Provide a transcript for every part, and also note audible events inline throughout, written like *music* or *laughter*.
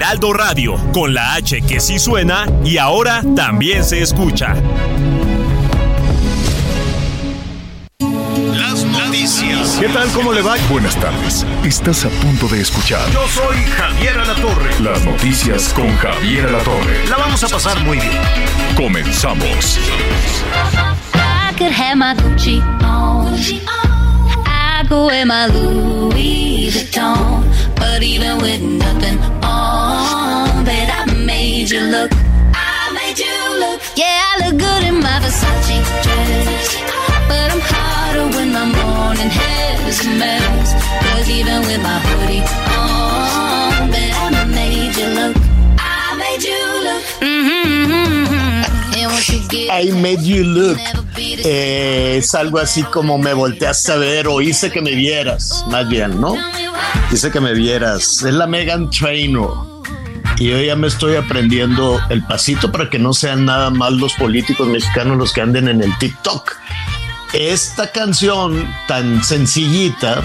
Heraldo Radio, con la H que sí suena y ahora también se escucha. Las noticias. ¿Qué tal? ¿Cómo le va? Buenas tardes. Estás a punto de escuchar Yo soy Javier Alatorre. las noticias con Javier Alatorre. La vamos a pasar muy bien. Comenzamos. I could have my Gucci on. I go wear my Louis Vuitton. But even with nothing on, bet I made you look. I made you look. Yeah, I look good in my Versace dress. But I'm hotter when my morning hair is a mess. Cause even with my hoodie on, bet I made you look. I made you look. Mm-hmm. And once you get I made you look. Eh, es algo así como me volteaste a ver o hice que me vieras, más bien, ¿no? Hice que me vieras. Es la Megan Trainor. Y yo ya me estoy aprendiendo el pasito para que no sean nada más los políticos mexicanos los que anden en el TikTok. Esta canción tan sencillita,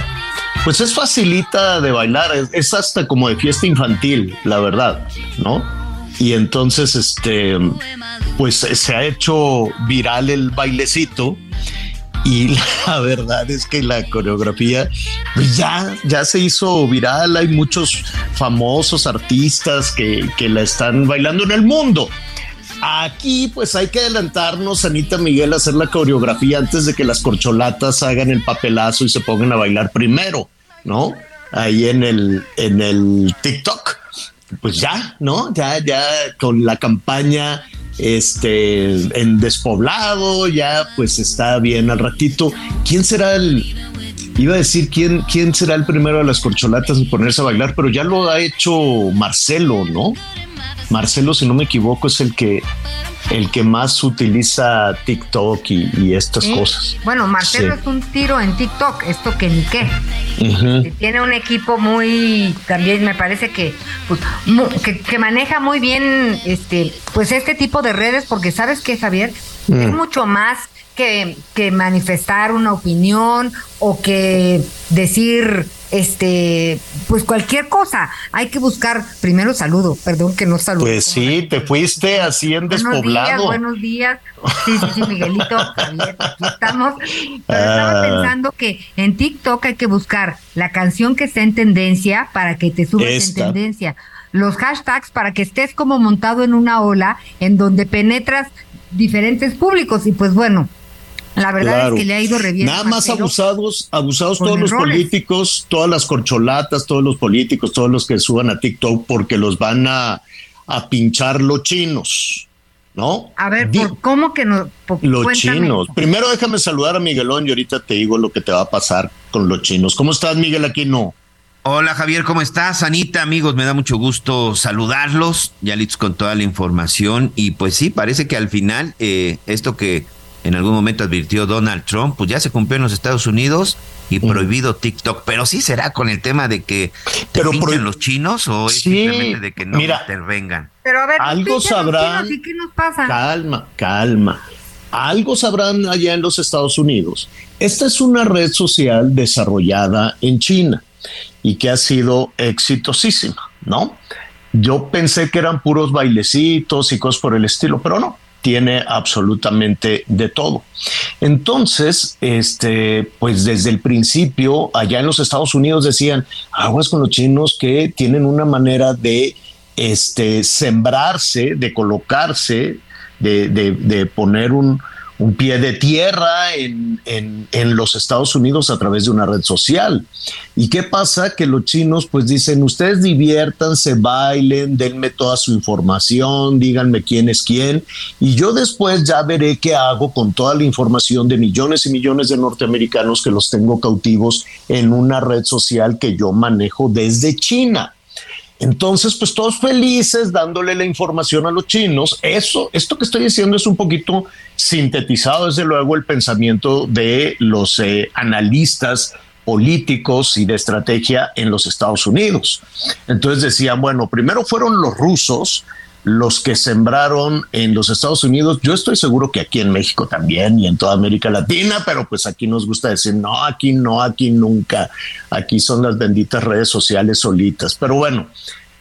pues es facilita de bailar, es, hasta como de fiesta infantil, la verdad, ¿no? Y entonces, este, pues se ha hecho viral el bailecito y *laughs* la verdad es que la coreografía pues ya, ya se hizo viral. Hay muchos famosos artistas que, que la están bailando en el mundo. Aquí pues hay que adelantarnos, Anita Miguel, a hacer la coreografía antes de que las corcholatas hagan el papelazo y se pongan a bailar primero, ¿no? Ahí en el, en el TikTok. Pues ya, ¿no? Ya, ya con la campaña este en despoblado, ya pues está bien al ratito. ¿Quién será el iba a decir quién quién será el primero de las corcholatas en ponerse a bailar, pero ya lo ha hecho Marcelo, ¿no? Marcelo, si no me equivoco, es el que el que más utiliza TikTok y, y estas Sí. cosas. Bueno, Marcelo Sí. es un tiro en TikTok, esto que ni qué. Tiene un equipo muy, también me parece que, pues, que, que maneja muy bien este, pues este tipo de redes, porque sabes que Javier, Mm. es mucho más que, que manifestar una opinión o que decir este pues cualquier cosa. Hay que buscar primero saludo, perdón que no saludo. Pues sí, te fuiste así en Buenos días, despoblado. buenos días. Sí, sí, sí, Miguelito, Javier, aquí estamos. Pero estaba Ah. pensando que en TikTok hay que buscar la canción que está en tendencia para que te subas Esta. en tendencia. Los hashtags para que estés como montado en una ola en donde penetras diferentes públicos. Y pues bueno, la verdad Claro. es que le ha ido re bien Nada más abusados, abusados todos los políticos, todas las corcholatas, todos los políticos, todos los que suban a TikTok porque los van a, a pinchar los chinos, ¿no? A ver, Di- ¿por ¿cómo que no? Por- los cuéntame chinos. eso. Primero déjame saludar a Miguelón y ahorita te digo lo que te va a pasar con los chinos. ¿Cómo estás, Miguel Aquino? Hola Javier, ¿cómo estás? Anita, amigos, me da mucho gusto saludarlos, ya listos con toda la información y pues sí, parece que al final eh, esto que en algún momento advirtió Donald Trump, pues ya se cumplió en los Estados Unidos y prohibido TikTok, pero sí será con el tema de que te Pero los chinos o es Sí, simplemente de que no mira. intervengan. Pero a ver, nos Algo sabrán. chinos, ¿Y qué nos pasa? Calma, calma. Algo sabrán allá en los Estados Unidos. Esta es una red social desarrollada en China y que ha sido exitosísima, ¿no? Yo pensé que eran puros bailecitos y cosas por el estilo, pero no, tiene absolutamente de todo. Entonces, este, pues desde el principio, allá en los Estados Unidos decían, aguas con los chinos que tienen una manera de este, sembrarse, de colocarse, de, de- de poner un, un pie de tierra en, en, los Estados Unidos a través de una red social. ¿Y qué pasa? Que los chinos pues dicen, ustedes diviértanse, bailen, denme toda su información, díganme quién es quién, y yo después ya veré qué hago con toda la información de millones y millones de norteamericanos que los tengo cautivos en una red social que yo manejo desde China. Entonces, pues todos felices dándole la información a los chinos. Eso, esto que estoy diciendo es un poquito sintetizado, desde luego, el pensamiento de los eh, analistas políticos y de estrategia en los Estados Unidos. Entonces decían, bueno, primero fueron los rusos, los que sembraron en los Estados Unidos, yo estoy seguro que aquí en México también y en toda América Latina, pero pues aquí nos gusta decir, no, aquí no, aquí nunca, aquí son las benditas redes sociales solitas. Pero bueno,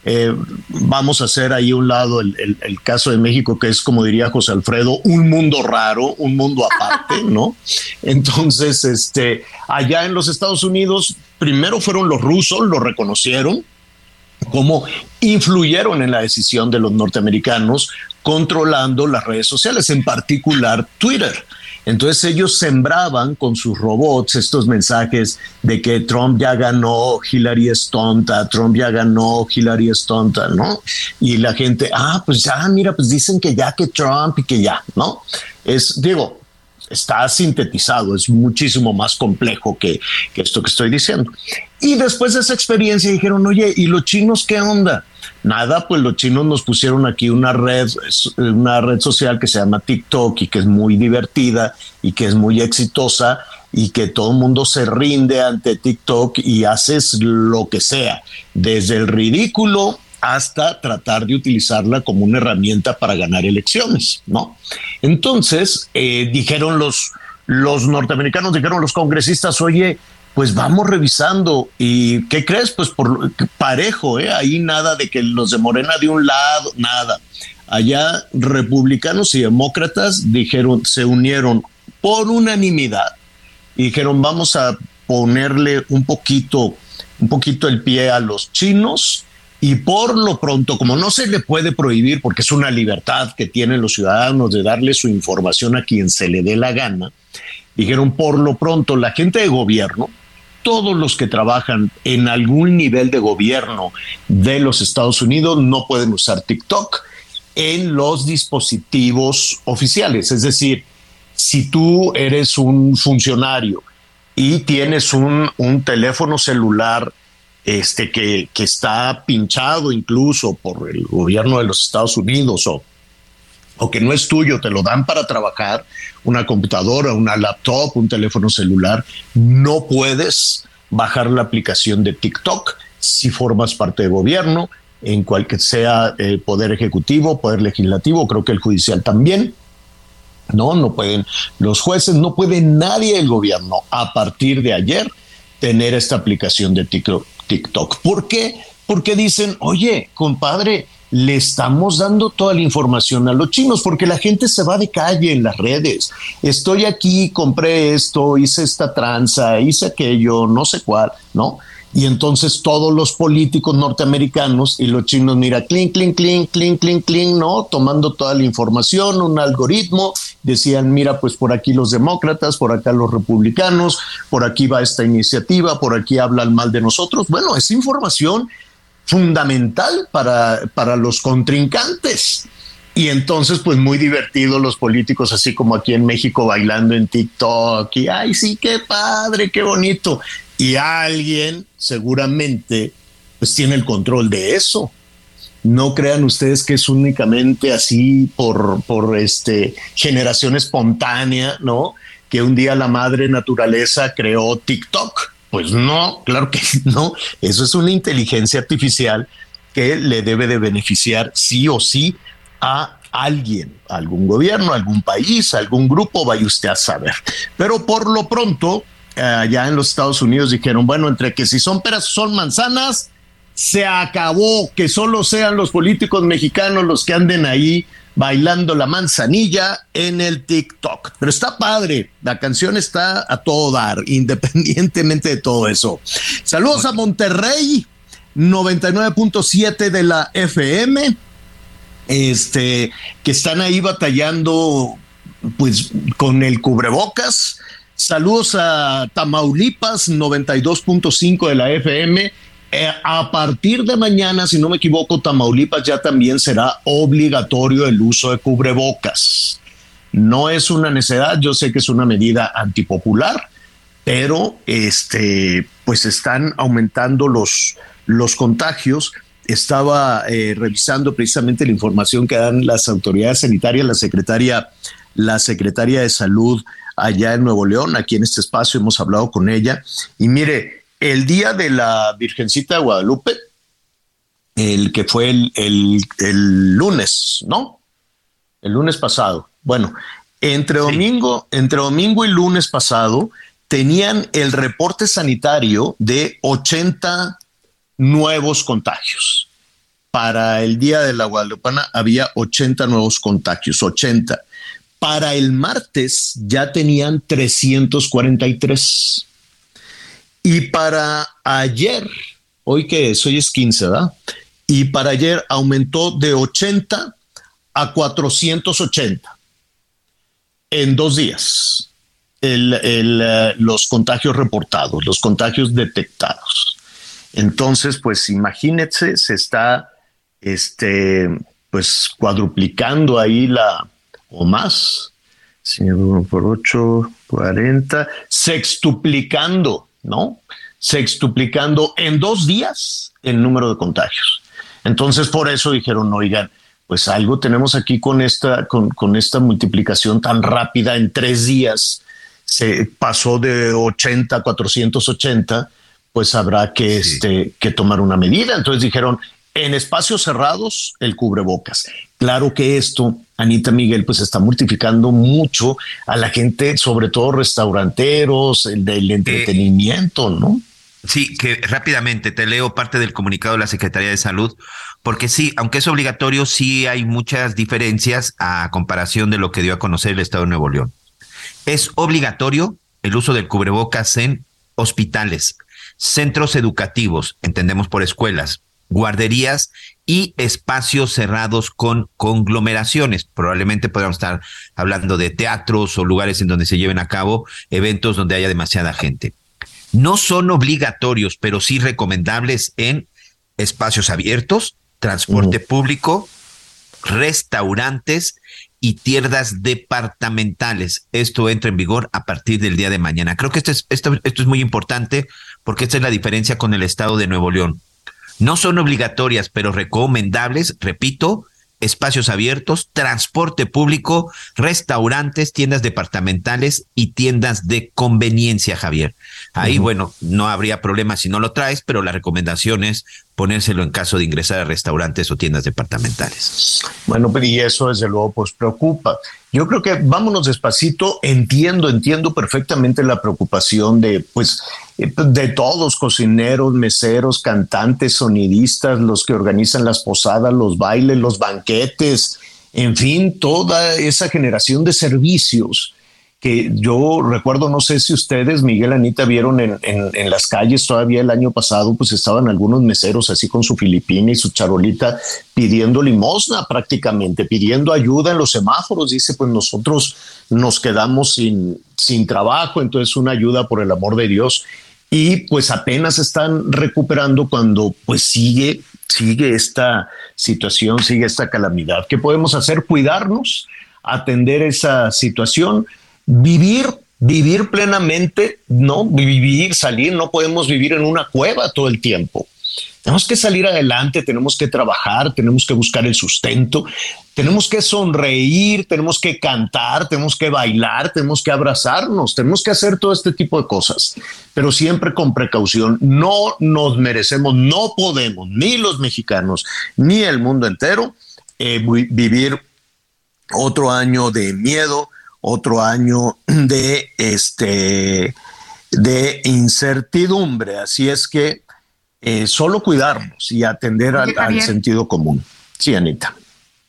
eh, vamos a hacer ahí un lado el, el, caso de México, que es, como diría José Alfredo, un mundo raro, un mundo aparte, ¿no? *laughs* Entonces, este, allá en los Estados Unidos, primero fueron los rusos, lo reconocieron, cómo influyeron en la decisión de los norteamericanos controlando las redes sociales, en particular Twitter. Entonces ellos sembraban con sus robots estos mensajes de que Trump ya ganó, Hillary es tonta, Trump ya ganó, Hillary es tonta, ¿no? Y la gente, ah, pues ya, mira, pues dicen que ya que Trump y que ya, ¿no? Es, digo, está sintetizado, es muchísimo más complejo que, que, esto que estoy diciendo. Y después de esa experiencia dijeron, oye, ¿y los chinos qué onda? Nada, pues los chinos nos pusieron aquí una red, una red social que se llama TikTok y que es muy divertida y que es muy exitosa y que todo el mundo se rinde ante TikTok y haces lo que sea, desde el ridículo hasta tratar de utilizarla como una herramienta para ganar elecciones, ¿no? Entonces, eh, dijeron los, los norteamericanos, dijeron los congresistas, oye, pues vamos revisando. ¿Y qué crees? Pues por parejo, ¿eh? Ahí nada de que los de Morena de un lado, nada. Allá republicanos y demócratas dijeron, se unieron por unanimidad y dijeron, vamos a ponerle un poquito, un poquito el pie a los chinos y por lo pronto, como no se le puede prohibir, porque es una libertad que tienen los ciudadanos de darle su información a quien se le dé la gana, dijeron por lo pronto la gente de gobierno, todos los que trabajan en algún nivel de gobierno de los Estados Unidos no pueden usar TikTok en los dispositivos oficiales. Es decir, si tú eres un funcionario y tienes un, teléfono celular este, que, que está pinchado incluso por el gobierno de los Estados Unidos o, o que no es tuyo, te lo dan para trabajar, una computadora, una laptop, un teléfono celular, no puedes bajar la aplicación de TikTok si formas parte de gobierno, en cualquier sea el poder ejecutivo, poder legislativo, creo que el judicial también. No, no pueden los jueces, no puede nadie del gobierno a partir de ayer tener esta aplicación de TikTok. TikTok. ¿Por qué? Porque dicen, oye, compadre, le estamos dando toda la información a los chinos porque la gente se va de calle en las redes. Estoy aquí, compré esto, hice esta tranza, hice aquello, no sé cuál, ¿no? Y entonces todos los políticos norteamericanos y los chinos, mira, clink, clink, clink, clink, clink, clink, ¿no? Tomando toda la información, un algoritmo, decían, mira, pues por aquí los demócratas, por acá los republicanos, por aquí va esta iniciativa, por aquí hablan mal de nosotros. Bueno, es información fundamental para, para los contrincantes. Y entonces, pues muy divertido los políticos, así como aquí en México bailando en TikTok, y ay, sí, qué padre, qué bonito y alguien seguramente pues tiene el control de eso. No crean ustedes que es únicamente así por, por este, generación espontánea, ¿no? Que un día la madre naturaleza creó TikTok. Pues no, claro que *laughs* no. Eso es una inteligencia artificial que le debe de beneficiar sí o sí a alguien, algún gobierno, algún país, algún grupo, vaya usted a saber. Pero por lo pronto, allá en los Estados Unidos dijeron, bueno, entre que si son peras son manzanas, se acabó que solo sean los políticos mexicanos los que anden ahí bailando la manzanilla en el TikTok. Pero está padre, la canción está a todo dar, *laughs* independientemente de todo eso. Saludos a Monterrey, 99.7 de la FM, este, que están ahí batallando pues con el cubrebocas. Saludos a Tamaulipas 92.5 de la FM. Eh, a partir de mañana, si no me equivoco, Tamaulipas ya también será obligatorio el uso de cubrebocas. No es una necesidad, yo sé que es una medida antipopular, pero este, pues están aumentando los, los contagios. Estaba eh, revisando precisamente la información que dan las autoridades sanitarias, la secretaria, la secretaria de salud allá en Nuevo León, aquí en este espacio hemos hablado con ella. Y mire, el día de la Virgencita de Guadalupe, el que fue el, el lunes, ¿no? El lunes pasado. Bueno, entre domingo, entre domingo y lunes pasado, tenían el reporte sanitario de 80 nuevos contagios. Para el día de la Guadalupana había 80 nuevos contagios, 80. Para el martes ya tenían 343. Y para ayer, hoy que es, hoy es 15, ¿verdad? Y para ayer aumentó de 80 a 480 en dos días. Eh, los contagios reportados, los contagios detectados. Entonces, pues imagínense, se está este, pues cuadruplicando ahí la, o más, por 8, 40, sextuplicando, ¿no? Sextuplicando en dos días el número de contagios. Entonces, por eso dijeron, oigan, pues algo tenemos aquí con esta, con, con esta multiplicación tan rápida en tres días. Se pasó de 80 a 480 pues habrá que, este, que tomar una medida. Entonces dijeron, en espacios cerrados, el cubrebocas. Claro que esto, Anita Miguel, pues está multiplicando mucho a la gente, sobre todo restauranteros, el del eh, entretenimiento, ¿no? Sí, que rápidamente te leo parte del comunicado de la Secretaría de Salud, porque sí, aunque es obligatorio, sí hay muchas diferencias a comparación de lo que dio a conocer el Estado de Nuevo León. Es obligatorio el uso del cubrebocas en hospitales, centros educativos, entendemos por escuelas, guarderías y espacios cerrados con conglomeraciones. Probablemente podríamos estar hablando de teatros o lugares en donde se lleven a cabo eventos donde haya demasiada gente. No son obligatorios, pero sí recomendables en espacios abiertos, transporte público, restaurantes y tiendas departamentales. Esto entra en vigor a partir del día de mañana. Creo que esto es, esto, esto es muy importante porque esta es la diferencia con el estado de Nuevo León. No son obligatorias, pero recomendables, repito, espacios abiertos, transporte público, restaurantes, tiendas departamentales y tiendas de conveniencia, Javier. Ahí, bueno, no habría problema si no lo traes, pero la recomendación es ponérselo en caso de ingresar a restaurantes o tiendas departamentales. Bueno, y eso desde luego pues preocupa. Yo creo que vámonos despacito, entiendo, entiendo perfectamente la preocupación de pues de todos, cocineros, meseros, cantantes, sonidistas, los que organizan las posadas, los bailes, los banquetes, en fin, toda esa generación de servicios que yo recuerdo, no sé si ustedes, Miguel Anita, vieron en, en, las calles todavía el año pasado, pues estaban algunos meseros así con su filipina y su charolita pidiendo limosna prácticamente, pidiendo ayuda en los semáforos. Dice, pues nosotros nos quedamos sin, sin trabajo, entonces una ayuda por el amor de Dios. Y pues apenas están recuperando cuando pues sigue, sigue esta situación, sigue esta calamidad. ¿Qué podemos hacer? Cuidarnos, atender esa situación vivir, vivir plenamente, no vivir, salir, no podemos vivir en una cueva todo el tiempo. Tenemos que salir adelante, tenemos que trabajar, tenemos que buscar el sustento, tenemos que sonreír, tenemos que cantar, tenemos que bailar, tenemos que abrazarnos, tenemos que hacer todo este tipo de cosas, pero siempre con precaución. No nos merecemos, no podemos, ni los mexicanos, ni el mundo entero, eh, vivir otro año de miedo, otro año *clears throat* de este de incertidumbre. Así es que eh, solo cuidarnos y atender al, sentido común. Sí, Anita.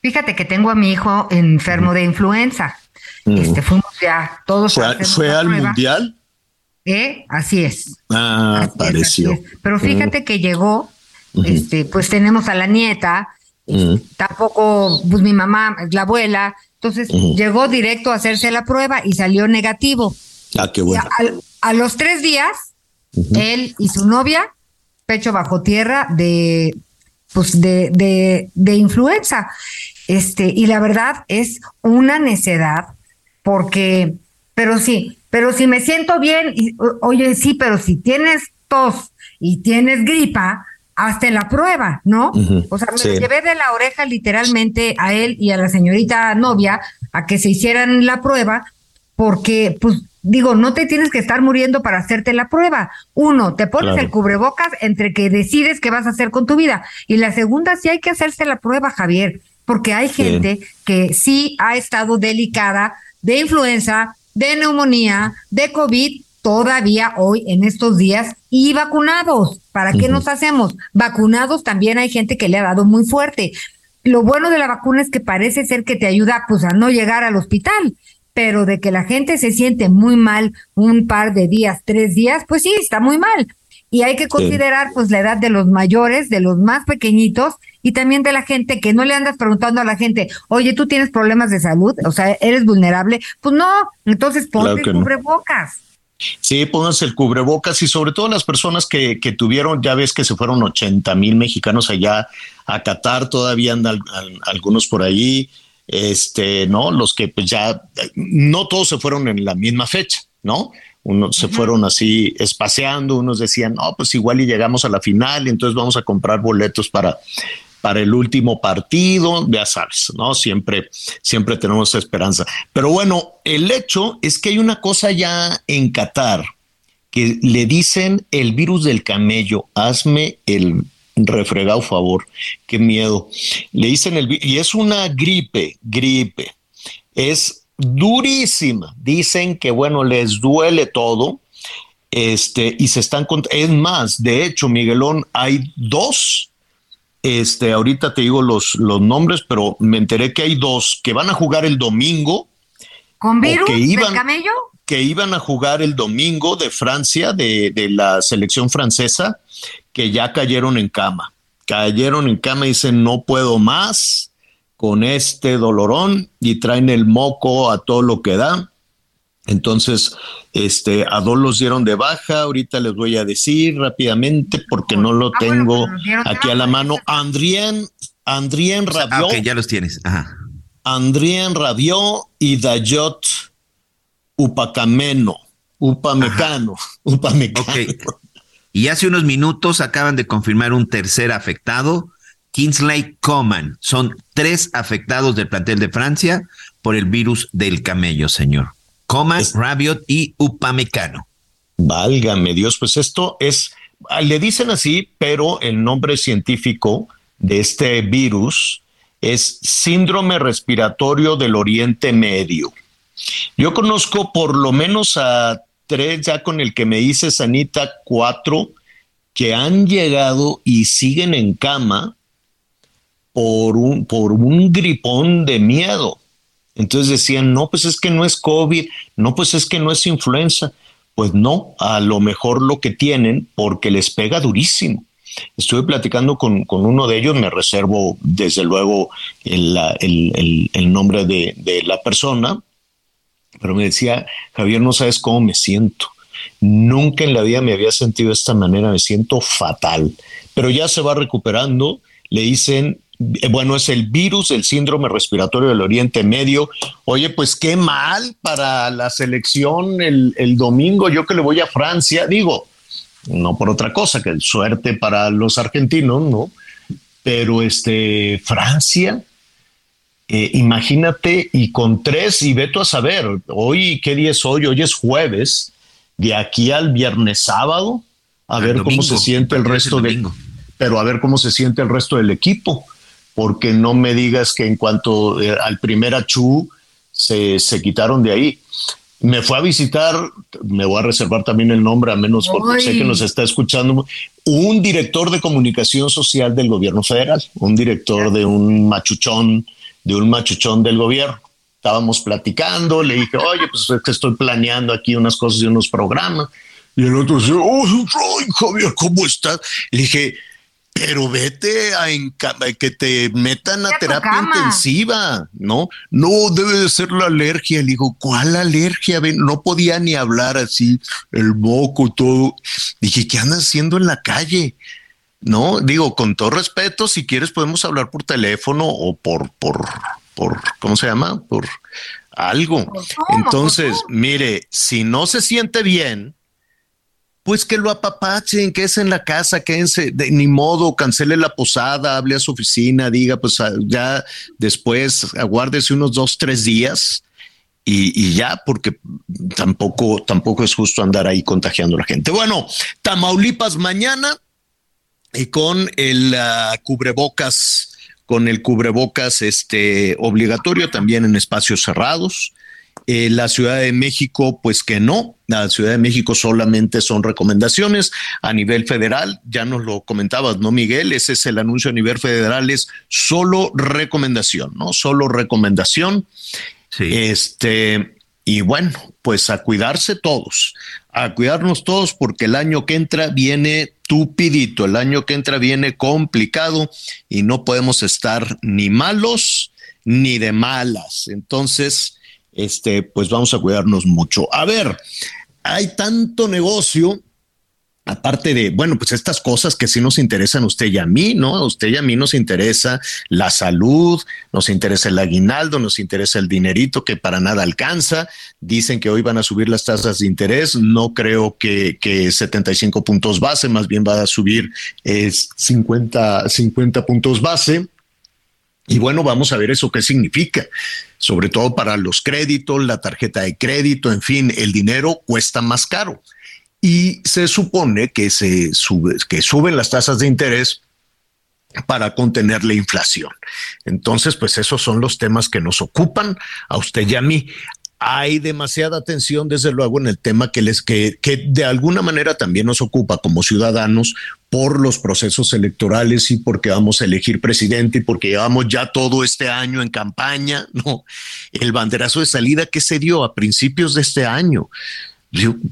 Fíjate que tengo a mi hijo enfermo de influenza. Este, fuimos ya todos. ¿Fue, al mundial? ¿Eh? Así es. Ah, apareció. Pero fíjate que llegó, este, pues tenemos a la nieta, tampoco, pues mi mamá, la abuela, Entonces llegó directo a hacerse la prueba y salió negativo. Ah, qué bueno. A, los tres días, él y su novia, pecho bajo tierra de, pues de, de, de influenza. Este, y la verdad es una necedad, porque, pero sí, pero si me siento bien, y, oye, sí, pero si tienes tos y tienes gripa, hasta la prueba, ¿no? O sea, me llevé de la oreja literalmente a él y a la señorita novia a que se hicieran la prueba, porque, pues, digo, no te tienes que estar muriendo para hacerte la prueba. Uno, te pones el cubrebocas entre que decides qué vas a hacer con tu vida. Y la segunda, sí hay que hacerse la prueba, Javier, porque hay gente que sí ha estado delicada de influenza, de neumonía, de COVID todavía hoy en estos días y vacunados. ¿Para qué nos hacemos? Vacunados también hay gente que le ha dado muy fuerte. Lo bueno de la vacuna es que parece ser que te ayuda pues a no llegar al hospital, pero de que la gente se siente muy mal un par de días, tres días, pues sí, está muy mal. Y hay que considerar pues la edad de los mayores, de los más pequeñitos y también de la gente que no le andas preguntando a la gente, oye, tú tienes problemas de salud, o sea, eres vulnerable. Pues no, entonces ponte cubrebocas. Sí, pónganse el cubrebocas y sobre todo las personas que, que tuvieron, ya ves que se fueron 80 mil mexicanos allá a Qatar, todavía andan algunos por ahí, este, ¿no? Los que pues ya, no todos se fueron en la misma fecha, ¿no? Unos se fueron así espaciando, unos decían, no, pues igual y llegamos a la final y entonces vamos a comprar boletos para, para el último partido, ya sabes, ¿no? Siempre, siempre tenemos esperanza. Pero bueno, el hecho es que hay una cosa ya en Qatar que le dicen el virus del camello, hazme el refregado favor, qué miedo. Le dicen el y es una gripe, gripe. Es durísima. Dicen que bueno, les duele todo. Este, y se están es más, de hecho, Miguelón, hay dos este, ahorita te digo los, los nombres, pero me enteré que hay dos que van a jugar el domingo. ¿Con virus que iban, camello? Que iban a jugar el domingo de Francia, de, de la selección francesa, que ya cayeron en cama. Cayeron en cama y dicen, no puedo más con este dolorón y traen el moco a todo lo que da. Entonces, este, a dos los dieron de baja, ahorita les voy a decir rápidamente porque no lo ah, tengo aquí a la mano. Andrien, Andrien Rabió. ya los tienes. Ajá. Andrien Rabió y Dayot Upacameno, Upamecano, *laughs* Upamecano. Y hace unos minutos acaban de confirmar un tercer afectado, Kingsley Coman. Son tres afectados del plantel de Francia por el virus del camello, señor. Comas, Rabiot y Upamecano. Válgame Dios, pues esto es, ah, le dicen así, pero el nombre científico de este virus es síndrome respiratorio del Oriente Medio. Yo conozco por lo menos a tres, ya con el que me dice Sanita, cuatro que han llegado y siguen en cama por un, por un gripón de miedo. Entonces decían, no, pues es que no es COVID, no, pues es que no es influenza. Pues no, a lo mejor lo que tienen porque les pega durísimo. Estuve platicando con, uno de ellos, me reservo desde luego el, nombre de, de la persona, pero me decía, Javier, no sabes cómo me siento. Nunca en la vida me había sentido de esta manera, me siento fatal, pero ya se va recuperando. Le dicen bueno, es el virus, el síndrome respiratorio del Oriente Medio. Oye, pues qué mal para la selección el, domingo, yo que le voy a Francia, digo, no por otra cosa, que suerte para los argentinos, ¿no? Pero este, Francia, eh, imagínate, y con tres, y veto a saber, hoy, ¿qué día es hoy? Hoy es jueves, de aquí al viernes sábado, a ver cómo se siente el resto de... Pero a ver cómo se siente el resto del equipo porque no me digas que en cuanto eh, al primer achú se, se, quitaron de ahí. Me fue a visitar, me voy a reservar también el nombre, a menos porque sé que nos está escuchando, un director de comunicación social del gobierno federal, un director de un machuchón, de un machuchón del gobierno. Estábamos platicando, le dije, oye, pues es que estoy planeando aquí unas cosas de unos programas. Y el otro dice, oh, Javier, ¿cómo estás? Le dije, pero vete a que te metan a terapia intensiva, ¿no? No, debe de ser la alergia. Le digo, ¿cuál alergia? No podía ni hablar así, el moco, todo. Dije, ¿qué andas haciendo en la calle? No, digo, con todo respeto, si quieres podemos hablar por teléfono o por, por, por, ¿cómo se llama? Por algo. Entonces, mire, si no se siente bien, pues que lo apapachen, que es en la casa, quédense, de, ni modo, cancele la posada, hable a su oficina, diga, pues ah, ya después aguárdese unos dos, tres días y, ya, porque tampoco, tampoco es justo andar ahí contagiando a la gente. Bueno, Tamaulipas mañana y con el ah, cubrebocas, con el cubrebocas este obligatorio también en espacios cerrados. Eh, la Ciudad de México, pues que no. La Ciudad de México solamente son recomendaciones a nivel federal. Ya nos lo comentabas, ¿no, Miguel? Ese es el anuncio a nivel federal, es solo recomendación, ¿no? Solo recomendación. Sí. Este, y bueno, pues a cuidarse todos, a cuidarnos todos, porque el año que entra viene tupidito, el año que entra viene complicado y no podemos estar ni malos ni de malas. Entonces, este, pues vamos a cuidarnos mucho. A ver, hay tanto negocio aparte de, bueno, pues estas cosas que sí nos interesan a usted y a mí, ¿no? A usted y a mí nos interesa la salud, nos interesa el aguinaldo, nos interesa el dinerito que para nada alcanza. Dicen que hoy van a subir las tasas de interés. No creo que, que 75 puntos base, más bien va a subir eh, 50, 50 puntos base. Y bueno, vamos a ver eso qué significa, sobre todo para los créditos, la tarjeta de crédito, en fin, el dinero cuesta más caro. Y se supone que se sube, que suben las tasas de interés para contener la inflación. Entonces, pues esos son los temas que nos ocupan a usted y a mí hay demasiada atención, desde luego, en el tema que les que, que de alguna manera también nos ocupa como ciudadanos por los procesos electorales y porque vamos a elegir presidente y porque llevamos ya todo este año en campaña, *laughs* no, el banderazo de salida que se dio a principios de este año,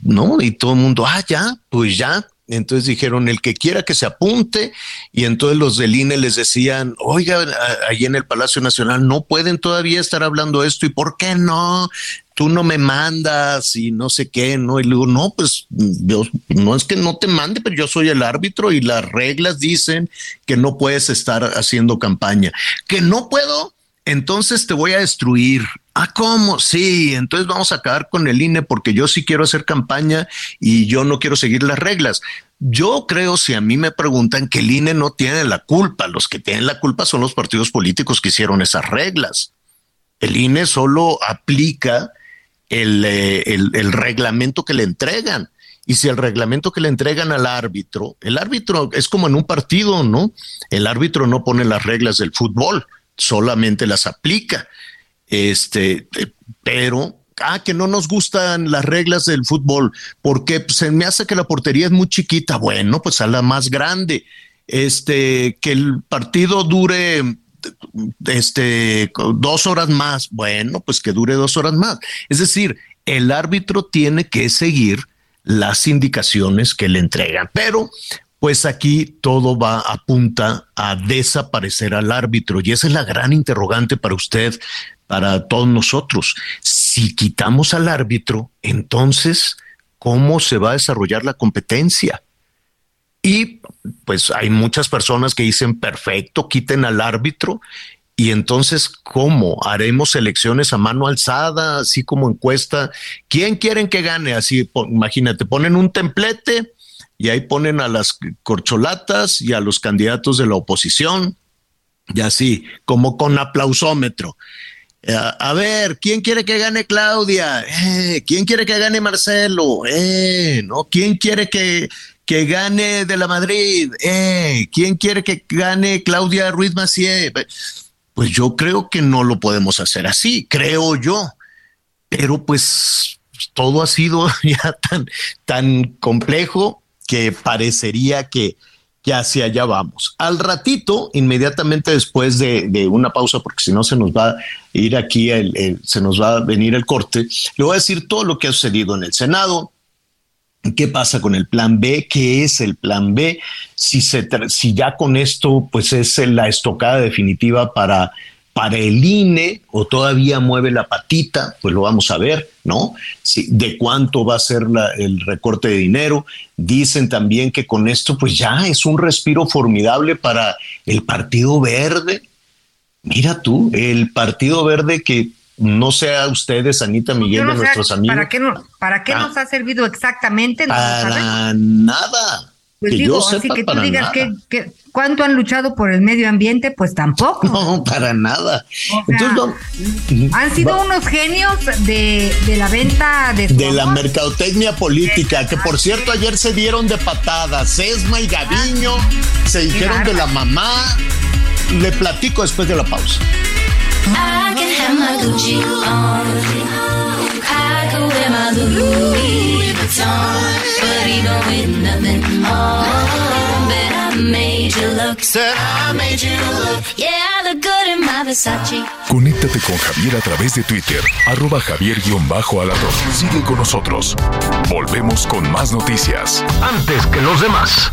no, y todo el mundo, ah, ya, pues ya, entonces dijeron, el que quiera que se apunte, y entonces los del INE les decían, oiga, allí en el Palacio Nacional no pueden todavía estar hablando esto, ¿y por qué no? Tú no me mandas y no sé qué, ¿no? Y luego, no, pues yo no es que no te mande, pero yo soy el árbitro y las reglas dicen que no puedes estar haciendo campaña. Que no puedo, entonces te voy a destruir. Ah, ¿cómo? Sí, entonces vamos a acabar con el INE porque yo sí quiero hacer campaña y yo no quiero seguir las reglas. Yo creo, si a mí me preguntan, que el INE no tiene la culpa. Los que tienen la culpa son los partidos políticos que hicieron esas reglas. El INE solo aplica el, eh, el reglamento que le entregan. Y si el reglamento que le entregan al árbitro, el árbitro es como en un partido, ¿no? El árbitro no pone las reglas del fútbol solamente las aplica. Este, pero ah, que no nos gustan las reglas del fútbol, porque se me hace que la portería es muy chiquita. Bueno, pues a la más grande. Este, que el partido dure este dos horas más. Bueno, pues que dure dos horas más. Es decir, el árbitro tiene que seguir las indicaciones que le entregan, pero pues aquí todo va a punta a desaparecer al árbitro y esa es la gran interrogante para usted, para todos nosotros. Si quitamos al árbitro, entonces, ¿cómo se va a desarrollar la competencia? Y pues hay muchas personas que dicen, perfecto, quiten al árbitro. Y entonces, ¿cómo? ¿Haremos elecciones a mano alzada, así como encuesta? ¿Quién quieren que gane? Así, imagínate, ponen un templete y ahí ponen a las corcholatas y a los candidatos de la oposición, y así, como con aplausómetro. Eh, a, ver, ¿quién quiere que gane Claudia? Eh, ¿Quién quiere que gane Marcelo? Eh, ¿no? ¿Quién quiere que, que gane de la Madrid? ¿Quién quiere que gane Claudia Ruiz Macié? Pues yo creo que no lo podemos hacer así, creo yo. Pero pues todo ha sido *laughs* ya tan, tan complejo que parecería que, que hacia allá vamos. Al ratito, inmediatamente después de, una pausa, porque si no se nos va a ir aquí, el, se nos va a venir el corte, le voy a decir todo lo que ha sucedido en el Senado, ¿Qué pasa con el plan B? ¿Qué es el plan B? Si, se, si ya con esto pues es la estocada definitiva para, para el INE o todavía mueve la patita, pues lo vamos a ver, ¿no? Si, de cuánto va a ser el recorte de dinero. Dicen también que con esto pues ya es un respiro formidable para el Partido Verde. Mira tú, el Partido Verde que no sea ustedes, Anita Miguel, de nuestros amigos. ¿Para qué, para qué ah. nos ha servido exactamente? para nada. Pues digo, así que tú digas que, cuánto han luchado por el medio ambiente, pues tampoco. No, *laughs* para nada. han sido unos genios de, la venta de... De la mercadotecnia política, que por cierto ayer se dieron de patadas. Esma y Gaviño se dijeron de la mamá. Le platico después de la pausa. I can have my Conéctate con Javier a través de Twitter. Arroba Javier-Alador. Sigue con nosotros. Volvemos con más noticias. Antes que los demás.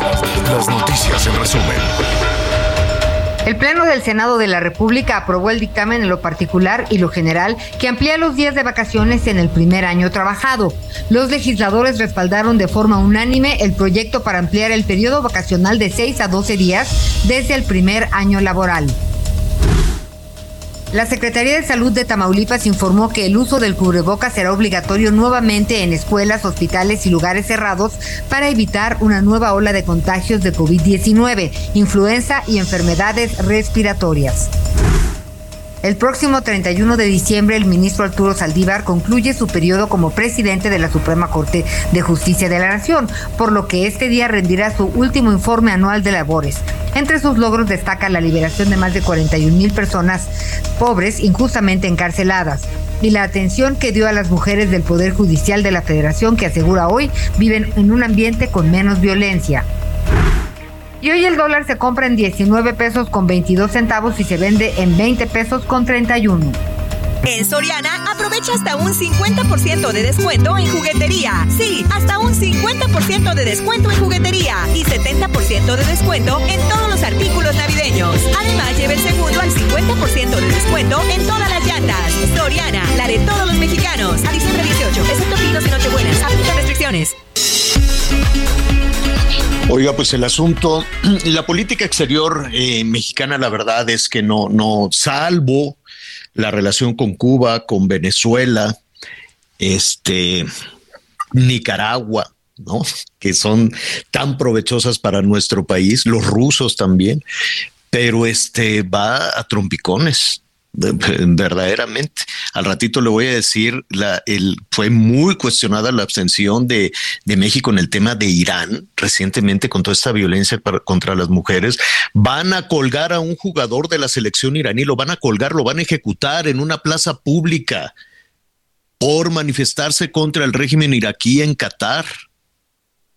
Las noticias en resumen. El Pleno del Senado de la República aprobó el dictamen en lo particular y lo general que amplía los días de vacaciones en el primer año trabajado. Los legisladores respaldaron de forma unánime el proyecto para ampliar el periodo vacacional de 6 a 12 días desde el primer año laboral. La Secretaría de Salud de Tamaulipas informó que el uso del cubrebocas será obligatorio nuevamente en escuelas, hospitales y lugares cerrados para evitar una nueva ola de contagios de COVID-19, influenza y enfermedades respiratorias. El próximo 31 de diciembre, el ministro Arturo Saldívar concluye su periodo como presidente de la Suprema Corte de Justicia de la Nación, por lo que este día rendirá su último informe anual de labores. Entre sus logros destaca la liberación de más de 41 mil personas pobres injustamente encarceladas y la atención que dio a las mujeres del Poder Judicial de la Federación que asegura hoy viven en un ambiente con menos violencia. Y hoy el dólar se compra en 19 pesos con 22 centavos y se vende en 20 pesos con 31. En Soriana, aprovecha hasta un 50% de descuento en juguetería. Sí, hasta un 50% de descuento en juguetería y 70% de descuento en todos los artículos navideños. Además, lleve el segundo al 50% de descuento en todas las llantas. Soriana, la de todos los mexicanos. A diciembre 18, excepto pinos y nochebuenas. Aplica restricciones. Oiga, pues el asunto, *clears throat* la política exterior eh, mexicana, la verdad es que no, no, salvo la relación con Cuba, con Venezuela, este, Nicaragua, ¿no? Que son tan provechosas para nuestro país, los rusos también, pero este va a trompicones *laughs* verdaderamente. Al ratito le voy a decir, el, fue muy cuestionada la abstención de, México en el tema de Irán recientemente con toda esta violencia contra las mujeres. Van a colgar a un jugador de la selección iraní, lo van a colgar, lo van a ejecutar en una plaza pública por manifestarse contra el régimen iraquí en Qatar.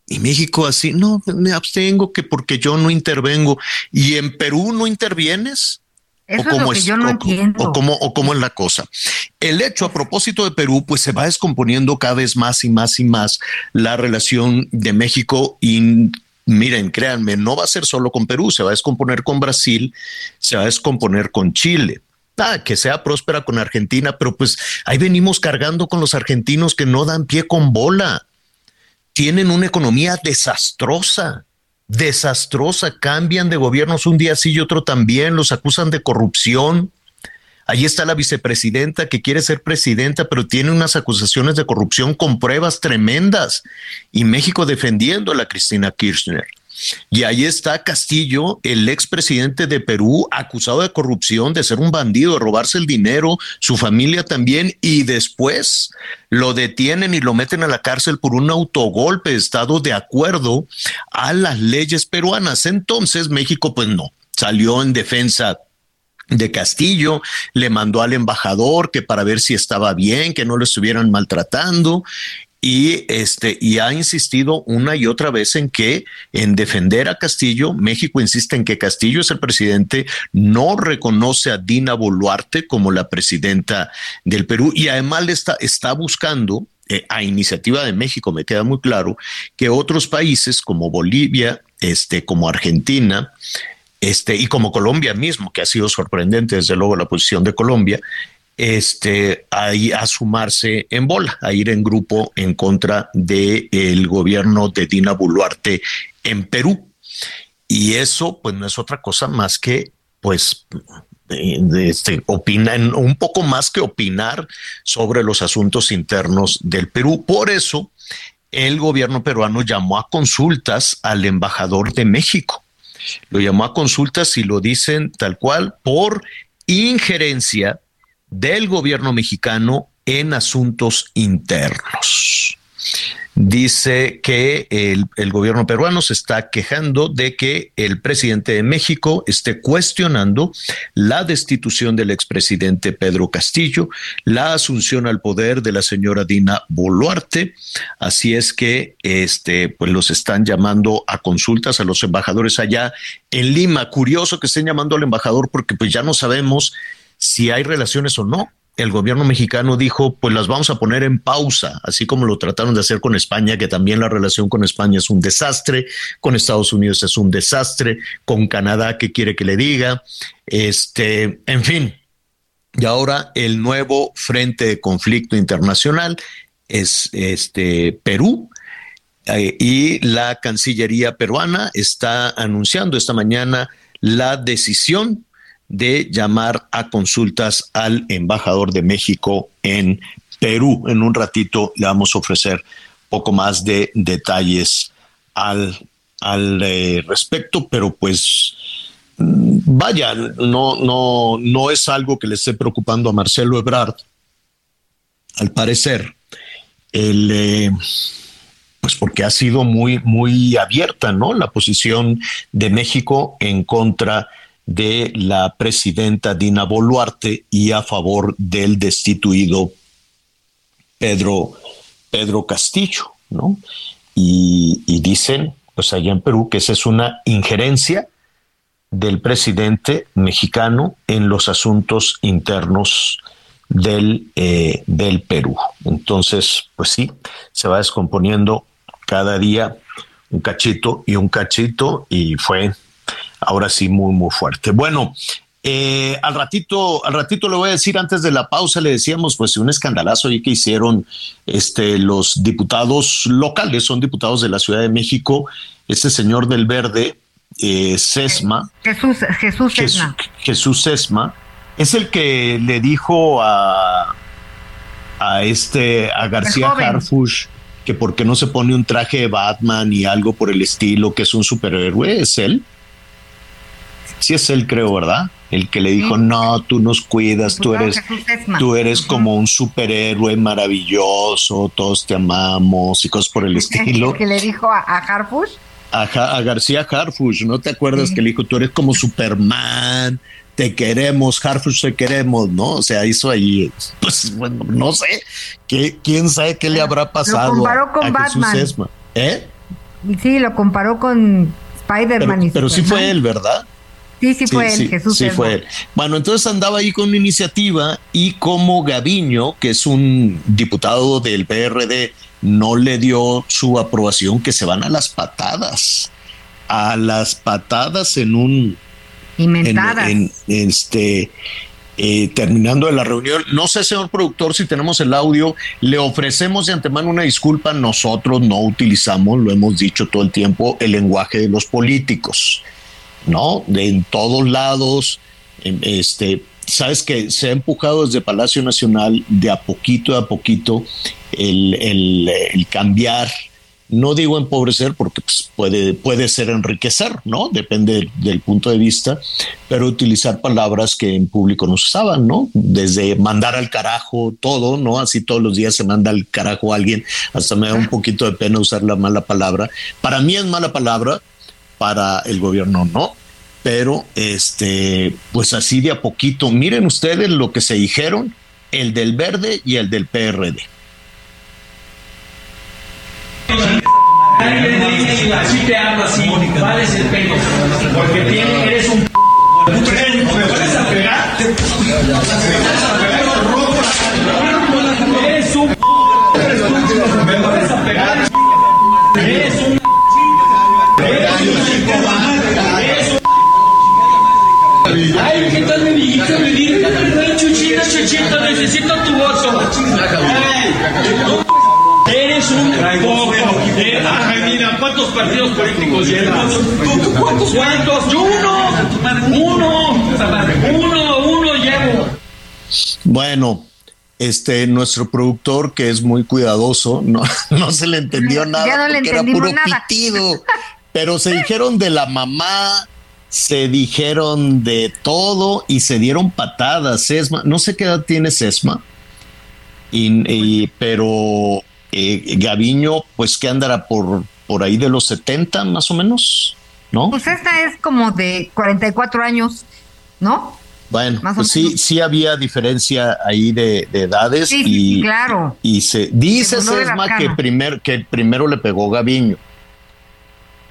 Y México así, no, me abstengo que porque yo no intervengo. ¿Y en Perú no intervienes? O cómo es, yo no entiendo. O cómo, o cómo es la cosa. El hecho a propósito de Perú, pues se va descomponiendo cada vez más y más y más la relación de México y miren, créanme, no va a ser solo con Perú, se va a descomponer con Brasil, se va a descomponer con Chile. Ah, que sea próspera con Argentina, pero pues ahí venimos cargando con los argentinos que no dan pie con bola. Tienen una economía desastrosa, desastrosa, cambian de gobiernos un día sí y otro también, los acusan de corrupción. Ahí está la vicepresidenta que quiere ser presidenta, pero tiene unas acusaciones de corrupción con pruebas tremendas. Y México defendiendo a la Cristina Kirchner. Y ahí está Castillo, el expresidente de Perú, acusado de corrupción, de ser un bandido, de robarse el dinero, su familia también, y después lo detienen y lo meten a la cárcel por un autogolpe, estado de acuerdo a las leyes peruanas. Entonces México, pues no, salió en defensa de Castillo, le mandó al embajador que para ver si estaba bien, que no lo estuvieran maltratando y este y ha insistido una y otra vez en que en defender a Castillo, México insiste en que Castillo es el presidente, no reconoce a Dina Boluarte como la presidenta del Perú y además está, está buscando eh, a iniciativa de México, me queda muy claro, que otros países como Bolivia, este, como Argentina, este, y como Colombia mismo, que ha sido sorprendente desde luego la posición de Colombia, este, a, a sumarse en bola, a ir en grupo en contra del gobierno de Dina Boluarte en Perú. Y eso, pues, no es otra cosa más que, pues, este, opinan un poco más que opinar sobre los asuntos internos del Perú. Por eso, el gobierno peruano llamó a consultas al embajador de México. Lo llamó a consultas y lo dicen tal cual por injerencia del gobierno mexicano en asuntos internos. Dice que el, el, gobierno peruano se está quejando de que el presidente de México esté cuestionando la destitución del expresidente Pedro Castillo, la asunción al poder de la señora Dina Boluarte. Así es que este, pues los están llamando a consultas a los embajadores allá en Lima. Curioso que estén llamando al embajador porque pues ya no sabemos si hay relaciones o no. El gobierno mexicano dijo, pues las vamos a poner en pausa, así como lo trataron de hacer con España, que también la relación con España es un desastre, con Estados Unidos es un desastre, con Canadá, que quiere que le diga? Este, en fin. Y ahora el nuevo frente de conflicto internacional es este Perú, eh, y la Cancillería peruana está anunciando esta mañana la decisión de llamar a consultas al embajador de México en Perú. En un ratito le vamos a ofrecer poco más de detalles al, al eh, respecto, pero pues mm, vaya, no, no, no es algo que le esté preocupando a Marcelo Ebrard. Al parecer, el, eh, pues porque ha sido muy, muy abierta, ¿no? La posición de México en contra de la presidenta Dina Boluarte y a favor del destituido Pedro, Pedro Castillo, ¿no? Y, y dicen, pues allá en Perú, que esa es una injerencia del presidente mexicano en los asuntos internos del, eh, del Perú. Entonces, pues sí, se va descomponiendo cada día un cachito y un cachito y fue ahora sí muy, muy fuerte. Bueno, eh, al ratito, al ratito le voy a decir antes de la pausa, le decíamos, pues un escandalazo ahí que hicieron este, los diputados locales, son diputados de la Ciudad de México, este señor del Verde, eh, Sesma. Jesús, Jesús Sesma. Jesús Sesma, es el que le dijo a, a este, a García Harfush que por qué no se pone un traje de Batman y algo por el estilo, que es un superhéroe, es él sí es él, creo, ¿verdad? El que le dijo, no, tú nos cuidas, tú eres, tú eres como un superhéroe maravilloso, todos te amamos y cosas por el estilo. ¿El que le dijo a, a Harfush? A, a, García Harfush, ¿no te acuerdas que le dijo, tú eres como Superman, te queremos, Harfush te queremos, ¿no? O sea, hizo ahí, pues bueno, no sé, ¿qué, quién sabe qué le habrá pasado. Lo comparó con a, Batman. Jesús Esma. ¿Eh? Sí, lo comparó con Spider-Man. Pero, pero sí fue él, ¿verdad? Sí, sí fue él, Jesús. Sí, fue él. Bueno, entonces andaba ahí con una iniciativa y como Gaviño, que es un diputado del PRD, no le dio su aprobación, que se van a las patadas. a las patadas en un Inventadas. en, en, este eh, terminando de la reunión. No sé, señor productor, si tenemos el audio, le ofrecemos de antemano una disculpa. Nosotros no utilizamos, lo hemos dicho todo el tiempo, el lenguaje de los políticos, ¿no? De en todos lados, en- este, sabes que se ha empujado desde Palacio Nacional de a poquito a poquito el, el, el cambiar no digo empobrecer porque pues, puede, puede ser enriquecer, ¿no? Depende del, del punto de vista, pero utilizar palabras que en público no se usaban, ¿no? Desde mandar al carajo todo, ¿no? Así todos los días se manda al carajo a alguien, hasta me da un poquito de pena usar la mala palabra. Para mí es mala palabra, para el gobierno no, pero este, pues así de a poquito, miren ustedes lo que se dijeron, el del verde y el del PRD. Eres un. Eres un. Eres un. Ay, ¿qué tal mi hijita? Me dice, ay, chuchita, chuchita, necesito tu voto. Ay, no Eres un poco. Eh, ay, mira, ¿cuántos partidos políticos llevas? ¿Tú, tú cuántos? ¿Cuántos? Yo uno. Uno. Uno, uno llevo. Bueno, este nuestro productor que es muy cuidadoso, no, *laughs* no se le entendió nada Ya no le porque era puro nada. pitido. Pero se dijeron de la mamá, se dijeron de todo y se dieron patadas. Sesma, no sé qué edad tiene Sesma, y, y- pero eh, Gaviño, pues que andará por, por ahí de los 70 más o menos, ¿no? Pues esta es como de 44 años, ¿no? Bueno, pues sí, sí había diferencia ahí de, de edades Sí, y, claro. y se dice Sesma que, primer, que primero le pegó Gaviño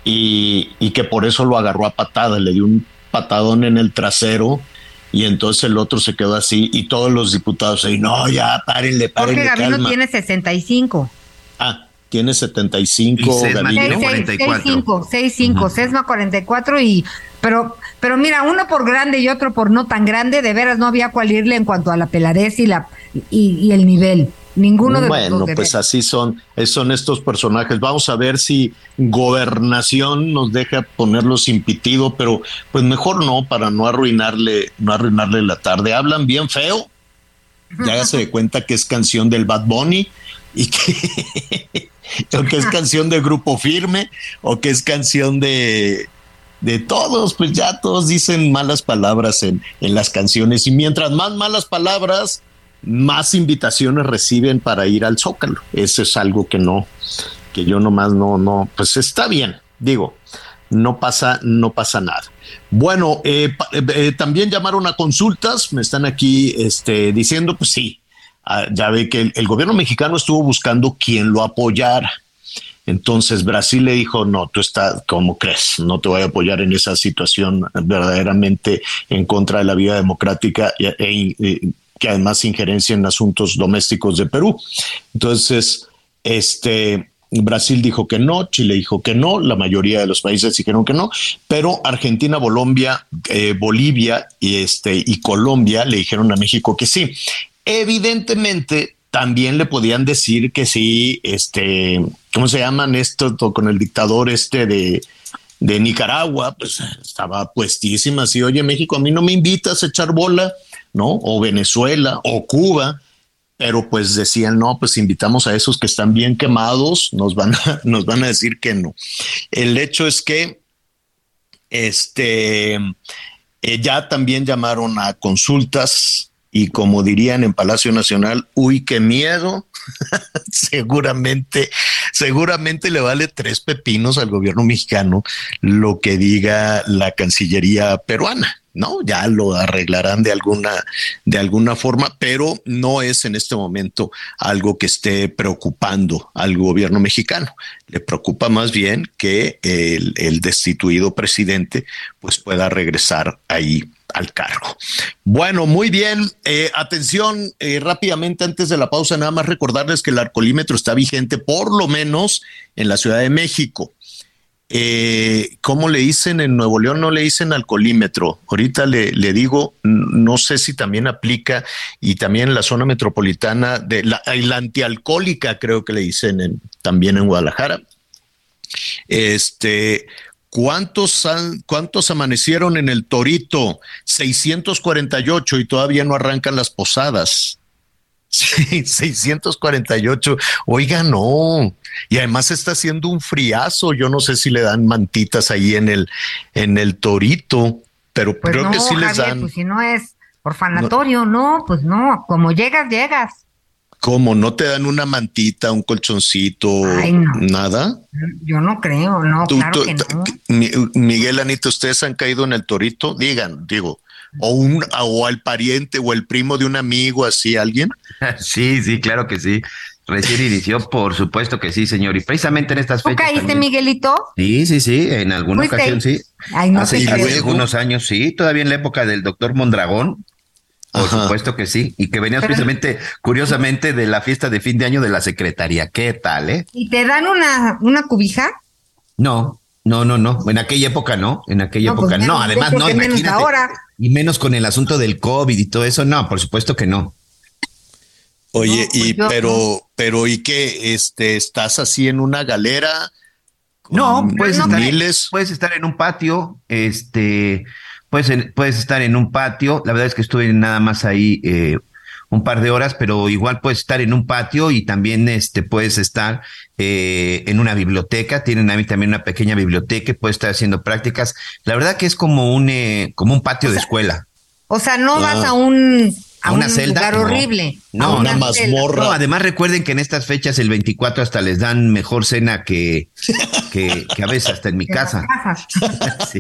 y, y que por eso lo agarró a patada, le dio un patadón en el trasero y entonces el otro se quedó así y todos los diputados ahí, no, ya párenle, Porque párenle, Gabino calma. tiene 65. Tiene 75 Y Sesma Gaviño. tiene Seis- 44. 65, 65, Sesma 44 y pero pero mira, uno por grande y otro por no tan grande, de veras no había cual irle en cuanto a la peladez y la y, y el nivel. Ninguno de los Bueno, dos. de pues así son, son estos personajes. Vamos a ver si gobernación nos deja ponerlo sin pitido, pero pues mejor no, para no arruinarle, no arruinarle la tarde. Hablan bien feo. Ya se *laughs* de cuenta que es canción del Bad Bunny y que, *laughs* o que es canción de grupo firme o que es canción de de todos, pues ya todos dicen malas palabras en, en las canciones y mientras más malas palabras, más invitaciones reciben para ir al Zócalo. Eso es algo que no, que yo nomás no, no, pues está bien, digo, no pasa, no pasa nada. Bueno, eh, eh, eh, también llamaron a consultas, me están aquí este, diciendo, pues sí, ah, ya ve que el, gobierno mexicano estuvo buscando quien lo apoyara. Entonces Brasil le dijo, no, tú estás, ¿cómo crees? No te voy a apoyar en esa situación verdaderamente en contra de la vida democrática e, e- e- que además injerencia en asuntos domésticos de Perú. Entonces, este, Brasil dijo que no, Chile dijo que no, la mayoría de los países dijeron que no, pero Argentina, Colombia, eh, Bolivia y, este, y Colombia le dijeron a México que sí. Evidentemente, también le podían decir que sí, este, ¿cómo se llaman esto to- con el dictador este de, de Nicaragua? Pues estaba puestísima, así, oye, México, a mí no me invitas a echar bola, ¿no? O Venezuela, o Cuba, pero pues decían, no, pues invitamos a esos que están bien quemados, nos van a, *laughs* nos van a decir que no. El hecho es que, este, eh, ya también llamaron a consultas y como dirían en Palacio Nacional, uy, qué miedo. *laughs* seguramente, seguramente le vale tres pepinos al gobierno mexicano lo que diga la Cancillería peruana. No, ya lo arreglarán de alguna, de alguna forma, pero no es en este momento algo que esté preocupando al gobierno mexicano. Le preocupa más bien que el, destituido presidente pues pueda regresar ahí al cargo. Bueno, muy bien. Eh, atención, eh, rápidamente antes de la pausa, nada más recordarles que el arcolímetro está vigente por lo menos en la Ciudad de México. eh, ¿cómo le dicen en Nuevo León? No le dicen alcoholímetro. Ahorita le, le digo, no sé si también aplica y también en la zona metropolitana de la, la antialcohólica, creo que le dicen en, también en Guadalajara. Este, ¿Cuántos, ¿Cuántos amanecieron en el Torito? 648 y todavía no arrancan las posadas. *laughs* Sí, 648. Oiga, no. Y además está haciendo un friazo. Yo no sé si le dan mantitas ahí en el, en el torito, pero pues creo que sí les dan. Pues si no es orfanatorio, no. no, pues no. Como llegas, llegas. ¿Cómo? ¿No te dan una mantita, un colchoncito, nada? Yo no creo, no, claro que no. Miguel, Anita, ¿ustedes han caído en el torito? Digan, digo, o un o al pariente o el primo de un amigo, así alguien. *laughs* Sí, sí, claro que sí. Recién inició, por supuesto que sí, señor. Y precisamente en estas fechas. ¿Tú caíste, Miguelito? Sí, sí, sí, en alguna ocasión sí. Ay, no hace, hace algunos años sí, todavía en la época del doctor Mondragón. Por supuesto que sí. Y que venías precisamente, curiosamente, de la fiesta de fin de año de la secretaría. ¿Qué tal, eh? ¿Y te dan una, una cubija? No, no, no, no. En aquella época no. En aquella pues época no. Además, no, imagínate. Ahora. Y menos con el asunto del COVID y todo eso, no, por supuesto que no. Oye, pues y pero, pero, ¿y qué? Este, ¿estás así en una galera? No, puedes estar, en, puedes estar en un patio, este, puedes, puedes estar en un patio. La verdad es que estuve nada más ahí eh, un par de horas, pero igual puedes estar en un patio y también este, puedes estar eh, en una biblioteca. Tienen ahí también una pequeña biblioteca, puedes estar haciendo prácticas. La verdad que es como un, eh, como un patio de escuela. O sea, no vas a un a, una un celda. Lugar horrible. No, una, mazmorra. No, además recuerden que en estas fechas, el 24, hasta les dan mejor cena que, que, a veces hasta en mi *laughs* casa. *laughs* sí.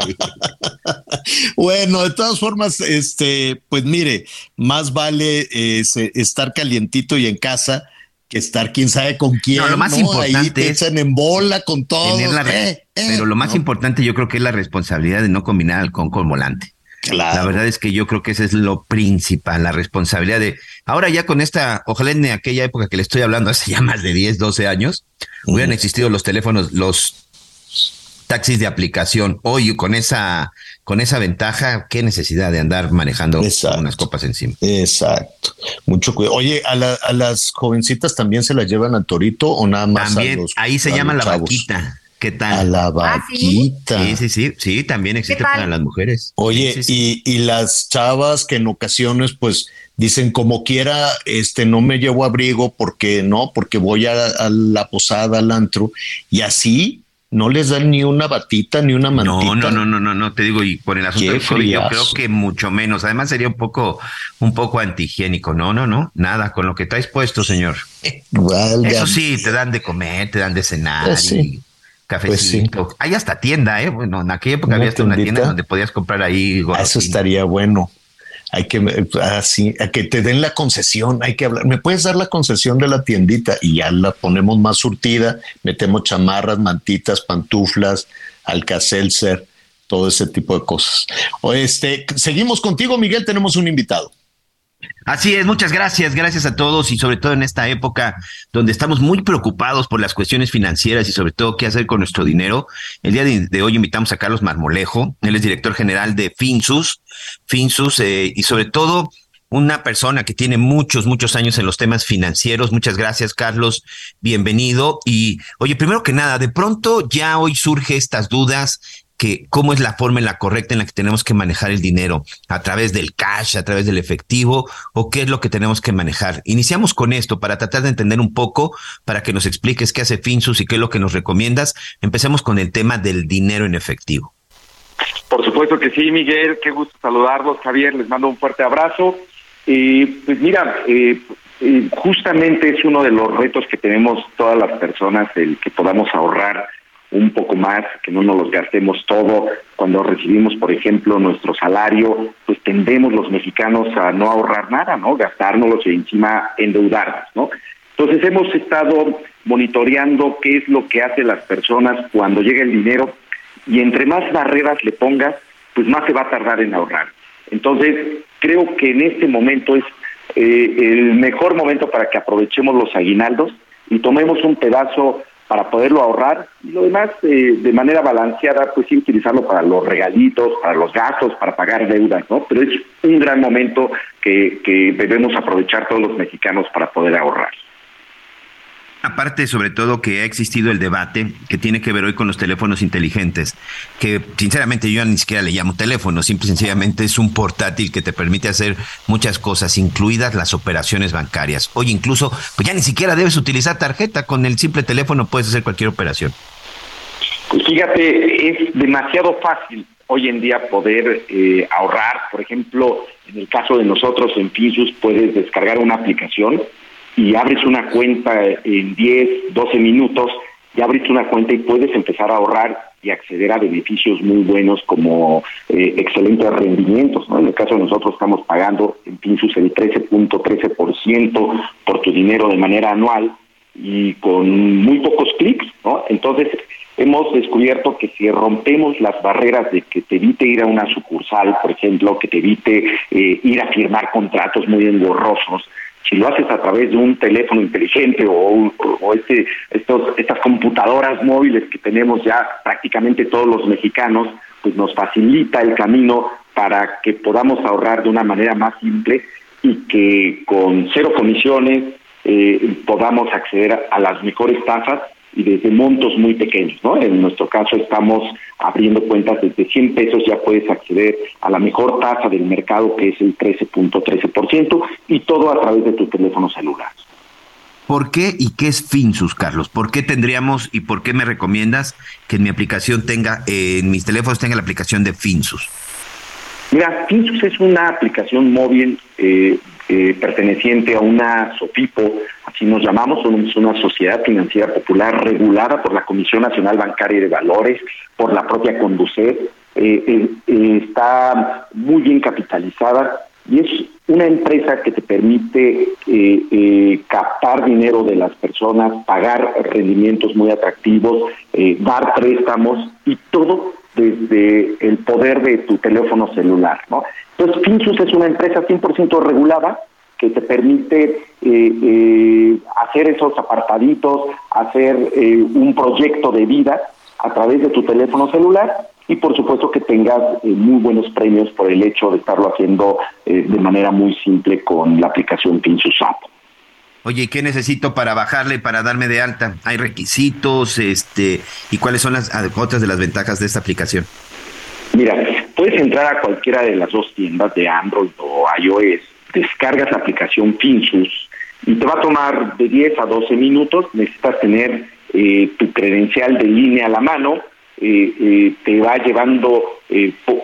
Bueno, de todas formas, este, pues mire, más vale eh, estar calientito y en casa que estar quién sabe con quién. No, lo más importante Ahí echan en bola con todo. Eh, eh, pero lo más importante yo creo que es la responsabilidad de no combinar alcohol con volante. La verdad es que yo creo que ese es lo principal, la responsabilidad de, ahora ya con esta, ojalá en aquella época que le estoy hablando, hace ya más de 10, 12 años, hubieran existido los teléfonos, los taxis de aplicación. Hoy con esa, con esa ventaja, qué necesidad de andar manejando unas copas encima. Exacto. Mucho cuidado. Oye, ¿a, las jovencitas también se las llevan al torito o nada más también, a los Ahí se llama la vaquita. ¿Qué tal? A la ah, vaquita. sí? sí, sí, sí, también existe para las mujeres. Oye, Y, y las chavas que en ocasiones, pues, dicen como quiera, este, no me llevo abrigo porque no, porque voy a, la posada, al antro, y así no les dan ni una batita ni una mantita. No, no, no, no, no, no te digo, y por el asunto del COVID, yo creo que mucho menos. Además, sería un poco, un poco antihigiénico. No, no, no, nada, con lo que traes puesto, señor. Eso sí, te dan de comer, te dan de cenar. Pues y cafecito. Pues Hay hasta tienda, ¿eh? Bueno, en aquella época había hasta una tienda donde podías comprar ahí. Eso estaría bueno. Hay que así, a que te den la concesión, hay que hablar. ¿Me puedes dar la concesión de la tiendita? Y ya la ponemos más surtida, metemos chamarras, mantitas, pantuflas, alcacelser, todo ese tipo de cosas. O este, seguimos contigo, Miguel, tenemos un invitado. Así es, muchas gracias, gracias a todos y sobre todo en esta época donde estamos muy preocupados por las cuestiones financieras y sobre todo qué hacer con nuestro dinero. El día de, hoy invitamos a Carlos Marmolejo, él es director general de Finsus, Finsus eh, y sobre todo una persona que tiene muchos, muchos años en los temas financieros. Muchas gracias, Carlos. Bienvenido. Y oye, primero que nada, de pronto ya hoy surge estas dudas que cómo es la forma en la correcta en la que tenemos que manejar el dinero, a través del cash, a través del efectivo, o qué es lo que tenemos que manejar. Iniciamos con esto para tratar de entender un poco, para que nos expliques qué hace Finsus y qué es lo que nos recomiendas. Empecemos con el tema del dinero en efectivo. Por supuesto que sí, Miguel, qué gusto saludarlos, Javier, les mando un fuerte abrazo. Y pues mira, eh, eh, justamente es uno de los retos que tenemos todas las personas, el que podamos ahorrar un poco más, que no nos los gastemos todo. Cuando recibimos, por ejemplo, nuestro salario, pues tendemos los mexicanos a no ahorrar nada, ¿no? Gastárnoslos y encima endeudarnos, ¿no? Entonces hemos estado monitoreando qué es lo que hacen las personas cuando llega el dinero y entre más barreras le pongas, pues más se va a tardar en ahorrar. Entonces, creo que en este momento es eh, el mejor momento para que aprovechemos los aguinaldos y tomemos un pedazo para poderlo ahorrar y lo demás eh, de manera balanceada, pues sí utilizarlo para los regalitos, para los gastos, para pagar deudas, ¿no? Pero es un gran momento que, que debemos aprovechar todos los mexicanos para poder ahorrar. Aparte, sobre todo, que ha existido el debate que tiene que ver hoy con los teléfonos inteligentes, que sinceramente yo ni siquiera le llamo teléfono, simple y sencillamente es un portátil que te permite hacer muchas cosas, incluidas las operaciones bancarias. Hoy incluso, pues ya ni siquiera debes utilizar tarjeta, con el simple teléfono puedes hacer cualquier operación. Pues fíjate, es demasiado fácil hoy en día poder eh, ahorrar. Por ejemplo, en el caso de nosotros en Finsus puedes descargar una aplicación y abres una cuenta en 10, 12 minutos, ya abriste una cuenta y puedes empezar a ahorrar y acceder a beneficios muy buenos como eh, excelentes rendimientos. ¿no? En el caso de nosotros estamos pagando en Pinsus el 13.13% por tu dinero de manera anual y con muy pocos clics. ¿no? Entonces, hemos descubierto que si rompemos las barreras de que te evite ir a una sucursal, por ejemplo, que te evite eh, ir a firmar contratos muy engorrosos, si lo haces a través de un teléfono inteligente o, este, estos, estas computadoras móviles que tenemos ya prácticamente todos los mexicanos, pues nos facilita el camino para que podamos ahorrar de una manera más simple y que con cero comisiones eh, podamos acceder a las mejores tasas y desde montos muy pequeños, ¿no? En nuestro caso estamos abriendo cuentas desde 100 pesos ya puedes acceder a la mejor tasa del mercado que es el 13.13% y todo a través de tu teléfono celular. ¿Por qué y qué es Finsus, Carlos? ¿Por qué tendríamos y por qué me recomiendas que en mi aplicación tenga, eh, en mis teléfonos tenga la aplicación de Finsus? Mira, Finsus es una aplicación móvil eh, eh, perteneciente a una SOFIPO, así nos llamamos, somos una sociedad financiera popular regulada por la Comisión Nacional Bancaria de Valores, por la propia Conducet, eh, eh, está muy bien capitalizada y es una empresa que te permite captar dinero de las personas, pagar rendimientos muy atractivos, dar préstamos y todo desde el poder de tu teléfono celular, ¿no? Entonces, Finsus es una empresa 100% regulada que te permite eh, eh, hacer esos apartaditos, hacer eh, un proyecto de vida a través de tu teléfono celular y por supuesto que tengas muy buenos premios por el hecho de estarlo haciendo de manera muy simple con la aplicación Finsus App. Oye, ¿qué necesito para bajarle, para darme de alta? ¿Hay requisitos? este ¿Y cuáles son las otras de las ventajas de esta aplicación? Mira, puedes entrar a cualquiera de las dos tiendas de Android o iOS, descargas la aplicación Finsus y te va a tomar de 10 a 12 minutos, necesitas tener eh, tu credencial de línea a la mano, eh, eh, te va llevando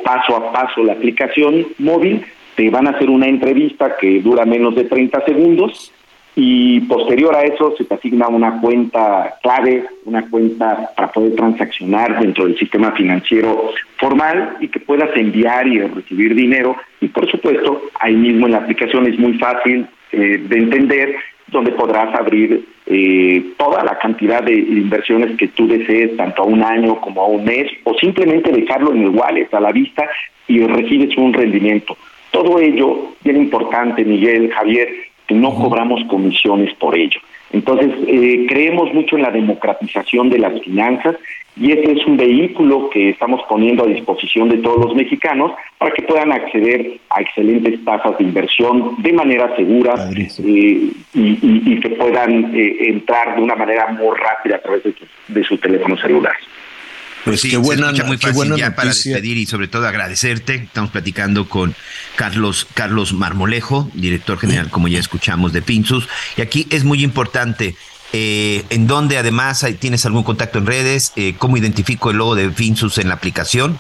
paso a paso la aplicación móvil, te van a hacer una entrevista que dura menos de 30 segundos y posterior a eso se te asigna una cuenta clave, una cuenta para poder transaccionar dentro del sistema financiero formal y que puedas enviar y recibir dinero y por supuesto ahí mismo en la aplicación es muy fácil eh, de entender donde podrás abrir eh, toda la cantidad de inversiones que tú desees, tanto a un año como a un mes, o simplemente dejarlo en el wallet a la vista y recibes un rendimiento. Todo ello, bien importante, Miguel, Javier, no cobramos comisiones por ello. Entonces, eh, creemos mucho en la democratización de las finanzas y este es un vehículo que estamos poniendo a disposición de todos los mexicanos para que puedan acceder a excelentes tasas de inversión de manera segura eh, y, que puedan eh, entrar de una manera muy rápida a través de, de su teléfono celular. Pues sí, qué buena, muy fácil ya para despedir y sobre todo agradecerte. Estamos platicando con Carlos, Carlos Marmolejo, director general, como ya escuchamos, de Pinsus. Y aquí es muy importante, eh, en dónde además tienes algún contacto en redes, eh, cómo identifico el logo de Pinsus en la aplicación.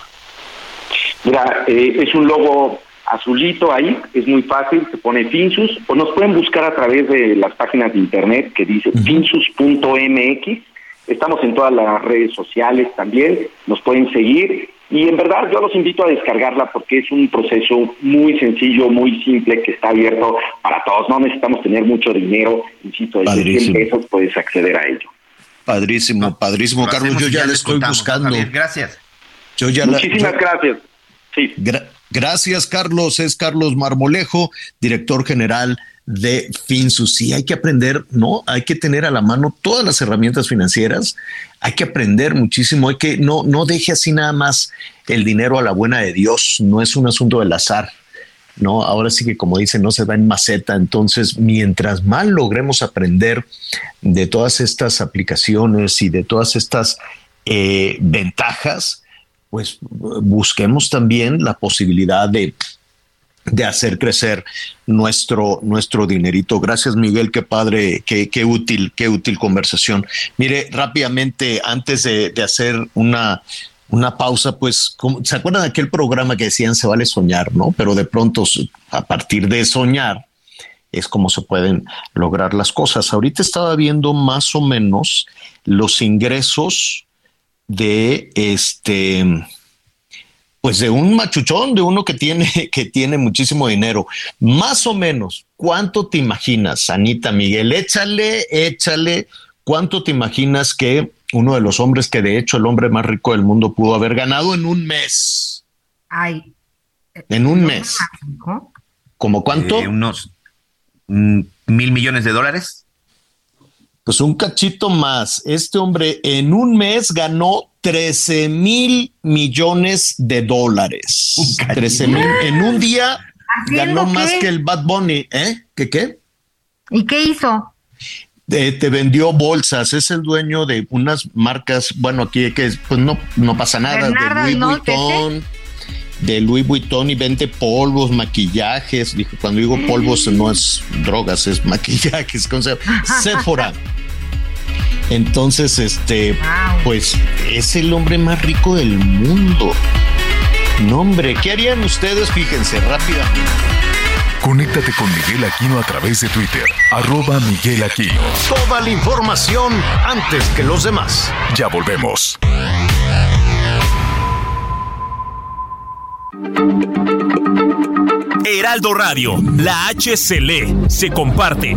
Mira, eh, es un logo azulito ahí, es muy fácil, se pone Finsus, o nos pueden buscar a través de las páginas de internet que dice finsus.mx Estamos en todas las redes sociales también, nos pueden seguir y en verdad yo los invito a descargarla porque es un proceso muy sencillo, muy simple, que está abierto para todos. No necesitamos tener mucho dinero, insisto, desde 100 pesos puedes acceder a ello. Padrísimo, padrísimo, Carlos. Yo ya, le estoy buscando. gracias. Yo ya Muchísimas gracias. Sí. gracias, Carlos. Es Carlos Marmolejo, director general de Finsus. Sí, hay que aprender, ¿no? Hay que tener a la mano todas las herramientas financieras, hay que aprender muchísimo, hay que no, no deje así nada más el dinero a la buena de Dios, no es un asunto del azar. ¿no? Ahora sí que como dicen, no se va en maceta. Entonces, mientras más logremos aprender de todas estas aplicaciones y de todas estas eh, ventajas, pues busquemos también la posibilidad de de hacer crecer nuestro, nuestro dinerito. Gracias, Miguel. Qué padre, qué, qué útil, qué útil conversación. Mire, rápidamente, antes de, hacer una, una pausa, pues, ¿se acuerdan de aquel programa que decían se vale soñar, no? Pero de pronto, a partir de soñar, es como se pueden lograr las cosas. Ahorita estaba viendo más o menos los ingresos de este pues de un machuchón, de uno que tiene, *laughs* que tiene muchísimo dinero. Más o menos, ¿cuánto te imaginas, Anita Miguel? Échale, échale, ¿cuánto te imaginas que uno de los hombres que de hecho el hombre más rico del mundo pudo haber ganado en un mes? Ay. En un mes. ¿Cómo cuánto? Eh, unos mm, mil millones de dólares. Pues un cachito más. Este hombre en un mes ganó 13 mil millones de dólares. 13 mil. En un día ganó más que el Bad Bunny. ¿Eh? ¿Qué qué? ¿Y qué hizo? te vendió bolsas, es el dueño de unas marcas, bueno, aquí que pues no, no pasa nada, de Louis Vuitton, de Louis Vuitton y vende polvos, maquillajes, dijo, cuando digo polvos no es drogas, es maquillajes, *laughs* con Sephora. Entonces, este, pues es el hombre más rico del mundo. No, hombre, ¿qué harían ustedes? Fíjense, rápidamente. Conéctate con Miguel Aquino a través de Twitter, arroba Miguel Aquino. Toda la información antes que los demás. Ya volvemos. Heraldo Radio, la H se lee, se comparte.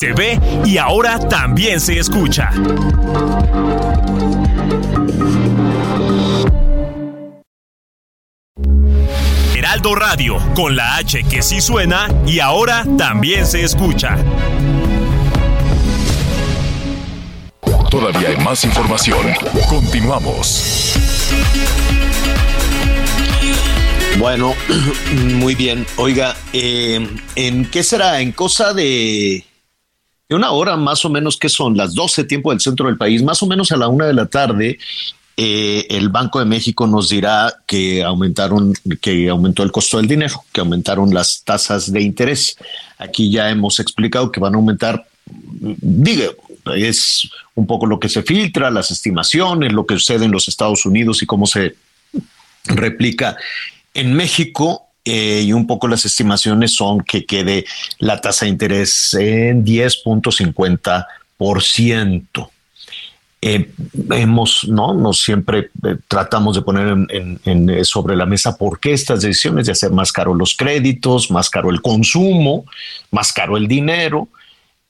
Se ve y ahora también se escucha. Heraldo Radio, con la H que sí suena y ahora también se escucha. Todavía hay más información. Continuamos. Bueno, *clears throat* muy bien. Oiga, eh, ¿en qué será? ¿En cosa de una hora más o menos que son las 12 tiempo del centro del país, más o menos a la una de la tarde, eh, el Banco de México nos dirá que aumentaron, que aumentó el costo del dinero, que aumentaron las tasas de interés. Aquí ya hemos explicado que van a aumentar, digo, es un poco lo que se filtra, las estimaciones, lo que sucede en los Estados Unidos y cómo se replica en México. Eh, y un poco las estimaciones son que quede la tasa de interés en 10.50%. Eh, hemos, no, no siempre eh, tratamos de poner en, sobre la mesa por qué estas decisiones de hacer más caro los créditos, más caro el consumo, más caro el dinero,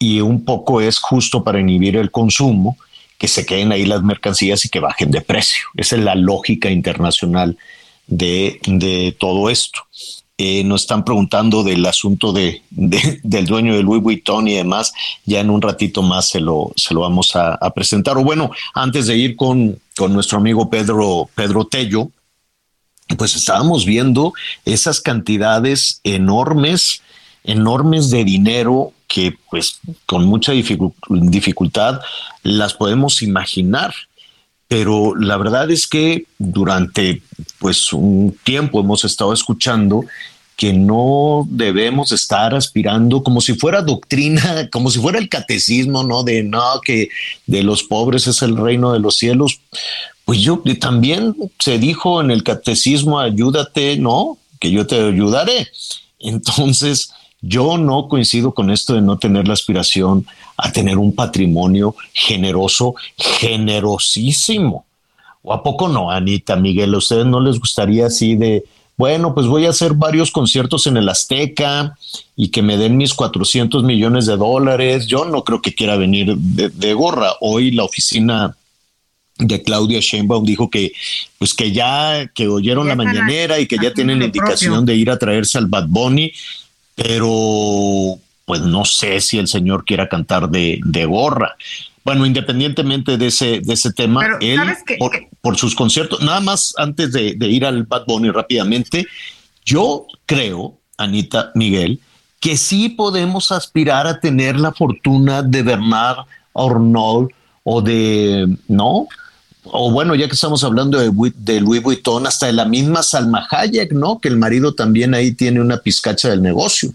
y un poco es justo para inhibir el consumo que se queden ahí las mercancías y que bajen de precio. Esa es la lógica internacional de, todo esto. Eh, nos están preguntando del asunto de, del dueño de Louis Vuitton y demás. Ya en un ratito más se lo, se lo vamos a, presentar. O bueno, antes de ir con, con nuestro amigo Pedro, Pedro Tello, pues estábamos viendo esas cantidades enormes, enormes de dinero que pues con mucha dificultad las podemos imaginar pero la verdad es que durante pues un tiempo hemos estado escuchando que no debemos estar aspirando como si fuera doctrina, *laughs* como si fuera el catecismo, ¿no? De no, que de los pobres es el reino de los cielos. pues yo también se dijo en el catecismo, ayúdate, ¿no? Que yo te ayudaré. Entonces, yo no coincido con esto de no tener la aspiración a tener un patrimonio generoso, generosísimo. ¿O a poco no, Anita, Miguel? ¿A ustedes no les gustaría así de, bueno, pues voy a hacer varios conciertos en el Azteca y que me den mis 400 millones de dólares? Yo no creo que quiera venir de, gorra. Hoy la oficina de Claudia Sheinbaum dijo que pues que ya que oyeron la mañanera y que ya tienen la indicación de ir a traerse al Bad Bunny pero pues no sé si el señor quiera cantar de, gorra. Bueno, independientemente de ese, de ese tema, él, por, sus conciertos, nada más antes de, ir al Bad Bunny rápidamente, yo creo, Anita Miguel, que sí podemos aspirar a tener la fortuna de Bernard Arnault o de, ¿no? O bueno, ya que estamos hablando de, de Louis Vuitton, hasta de la misma Salma Hayek, ¿no? Que el marido también ahí tiene una pizcacha del negocio.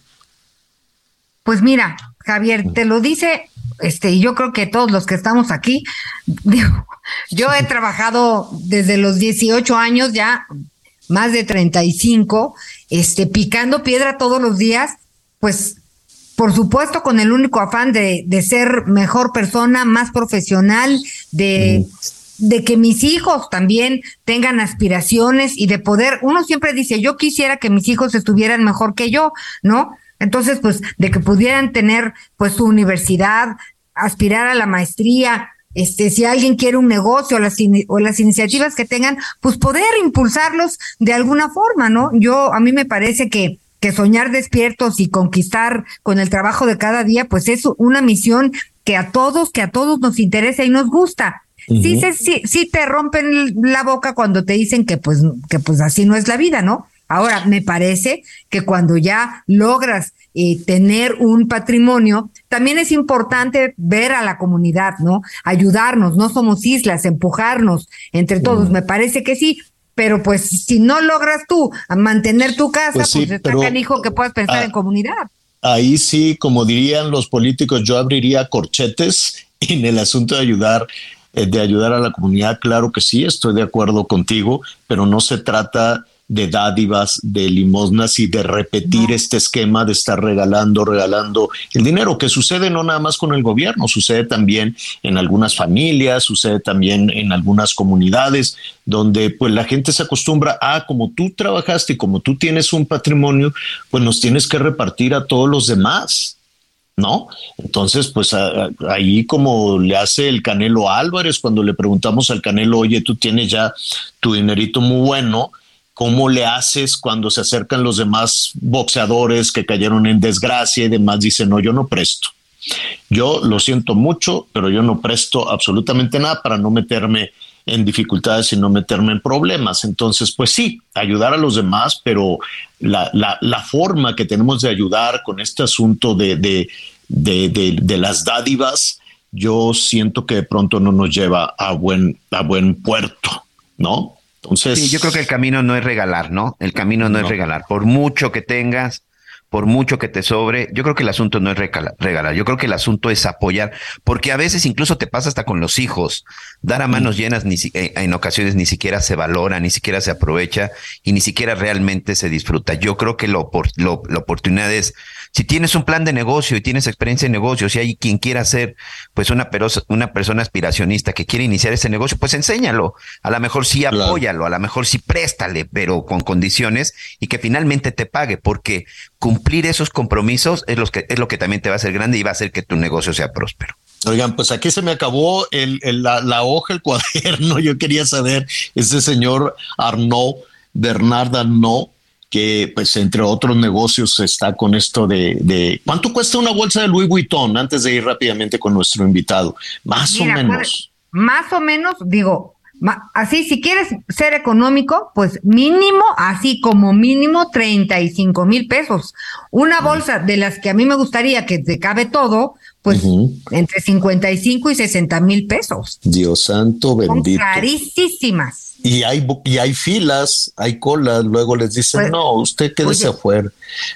Pues mira, Javier, te lo dice, este, y yo creo que todos los que estamos aquí, *laughs* digo, yo he trabajado desde los 18 años ya, más de 35, este, picando piedra todos los días, pues por supuesto con el único afán de, de ser mejor persona, más profesional, de, de que mis hijos también tengan aspiraciones y de poder, uno siempre dice, yo quisiera que mis hijos estuvieran mejor que yo, ¿no? Entonces, pues, de que pudieran tener, pues, su universidad, aspirar a la maestría, este, si alguien quiere un negocio las, o las iniciativas que tengan, pues poder impulsarlos de alguna forma, ¿no? Yo, a mí me parece que, que soñar despiertos y conquistar con el trabajo de cada día, pues es una misión que a todos, que a todos nos interesa y nos gusta. Sí, sí, sí te rompen la boca cuando te dicen que pues, que pues así no es la vida, ¿no? Ahora, me parece que cuando ya logras eh, tener un patrimonio, también es importante ver a la comunidad, ¿no? Ayudarnos, no somos islas, empujarnos entre todos. Me parece que sí, pero pues si no logras tú mantener tu casa, pues, pues está canijo que puedas pensar en comunidad. Ahí sí, como dirían los políticos, yo abriría corchetes en el asunto de ayudar de ayudar a la comunidad, claro que sí, estoy de acuerdo contigo, pero no se trata de dádivas, de limosnas y de repetir este esquema de estar regalando, regalando el dinero, que sucede no nada más con el gobierno, sucede también en algunas familias, sucede también en algunas comunidades, donde pues la gente se acostumbra a, como tú trabajaste y como tú tienes un patrimonio, pues nos tienes que repartir a todos los demás. ¿No? Entonces, pues ahí como le hace el Canelo Álvarez cuando le preguntamos al Canelo, oye, tú tienes ya tu dinerito muy bueno, ¿Cómo le haces cuando se acercan los demás boxeadores que cayeron en desgracia y demás? Dicen, no, yo no presto. Yo lo siento mucho, pero yo no presto absolutamente nada para no meterme en dificultades y no meterme en problemas. Entonces, pues sí, ayudar a los demás, pero la, la, forma que tenemos de ayudar con este asunto de, de, de, de, las dádivas, yo siento que de pronto no nos lleva a buen, a buen puerto, ¿no? sí, yo creo que el camino no es regalar, ¿no? El camino no, es regalar. Por mucho que tengas, por mucho que te sobre, yo creo que el asunto no es regalar, yo creo que el asunto es apoyar, porque a veces incluso te pasa hasta con los hijos, dar a manos llenas ni, eh, en ocasiones ni siquiera se valora, ni siquiera se aprovecha y ni siquiera realmente se disfruta. Yo creo que lo, lo, la oportunidad es si tienes un plan de negocio y tienes experiencia en negocios, si hay quien quiera ser pues una, una persona aspiracionista que quiere iniciar ese negocio, pues enséñalo. A lo mejor sí apóyalo, a lo mejor sí préstale, pero con condiciones y que finalmente te pague, porque cumplir esos compromisos es, los que, es lo que también te va a hacer grande y va a hacer que tu negocio sea próspero. Oigan, pues aquí se me acabó el, la, la, hoja, el *laughs* cuaderno. Yo quería saber, ese señor Arnaud, Bernard Arnaud, que pues entre otros negocios está con esto de, ¿cuánto cuesta una bolsa de Louis Vuitton? Antes de ir rápidamente con nuestro invitado, más o menos. más o menos, digo, así si quieres ser económico, pues mínimo, así como mínimo 35 mil pesos. Una bolsa de las que a mí me gustaría que te cabe todo, pues entre 55 y 60 mil pesos. Dios santo bendito. Son carísimas y hay, y hay filas, hay colas, luego les dicen, pues, no, usted quédese afuera.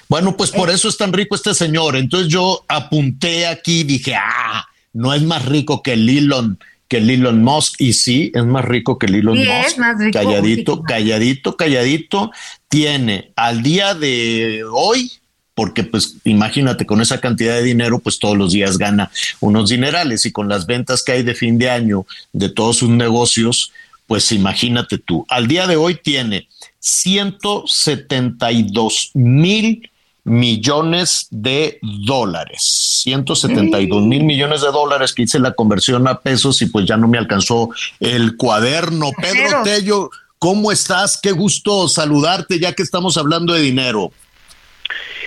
Bueno, pues por eh. eso es tan rico este señor. Entonces yo apunté aquí y dije, ah, no es más rico que el Elon, que el Elon Musk. Y sí, es más rico que el Elon Sí, Musk. es más rico. Calladito, calladito, calladito. Tiene al día de hoy, porque pues imagínate, con esa cantidad de dinero, pues todos los días gana unos dinerales y con las ventas que hay de fin de año de todos sus negocios, pues imagínate tú. Al día de hoy tiene 172 mil millones de dólares. 172 mil millones de dólares que hice la conversión a pesos y pues ya no me alcanzó el cuaderno. Pedro Tello, ¿cómo estás? Qué gusto saludarte ya que estamos hablando de dinero.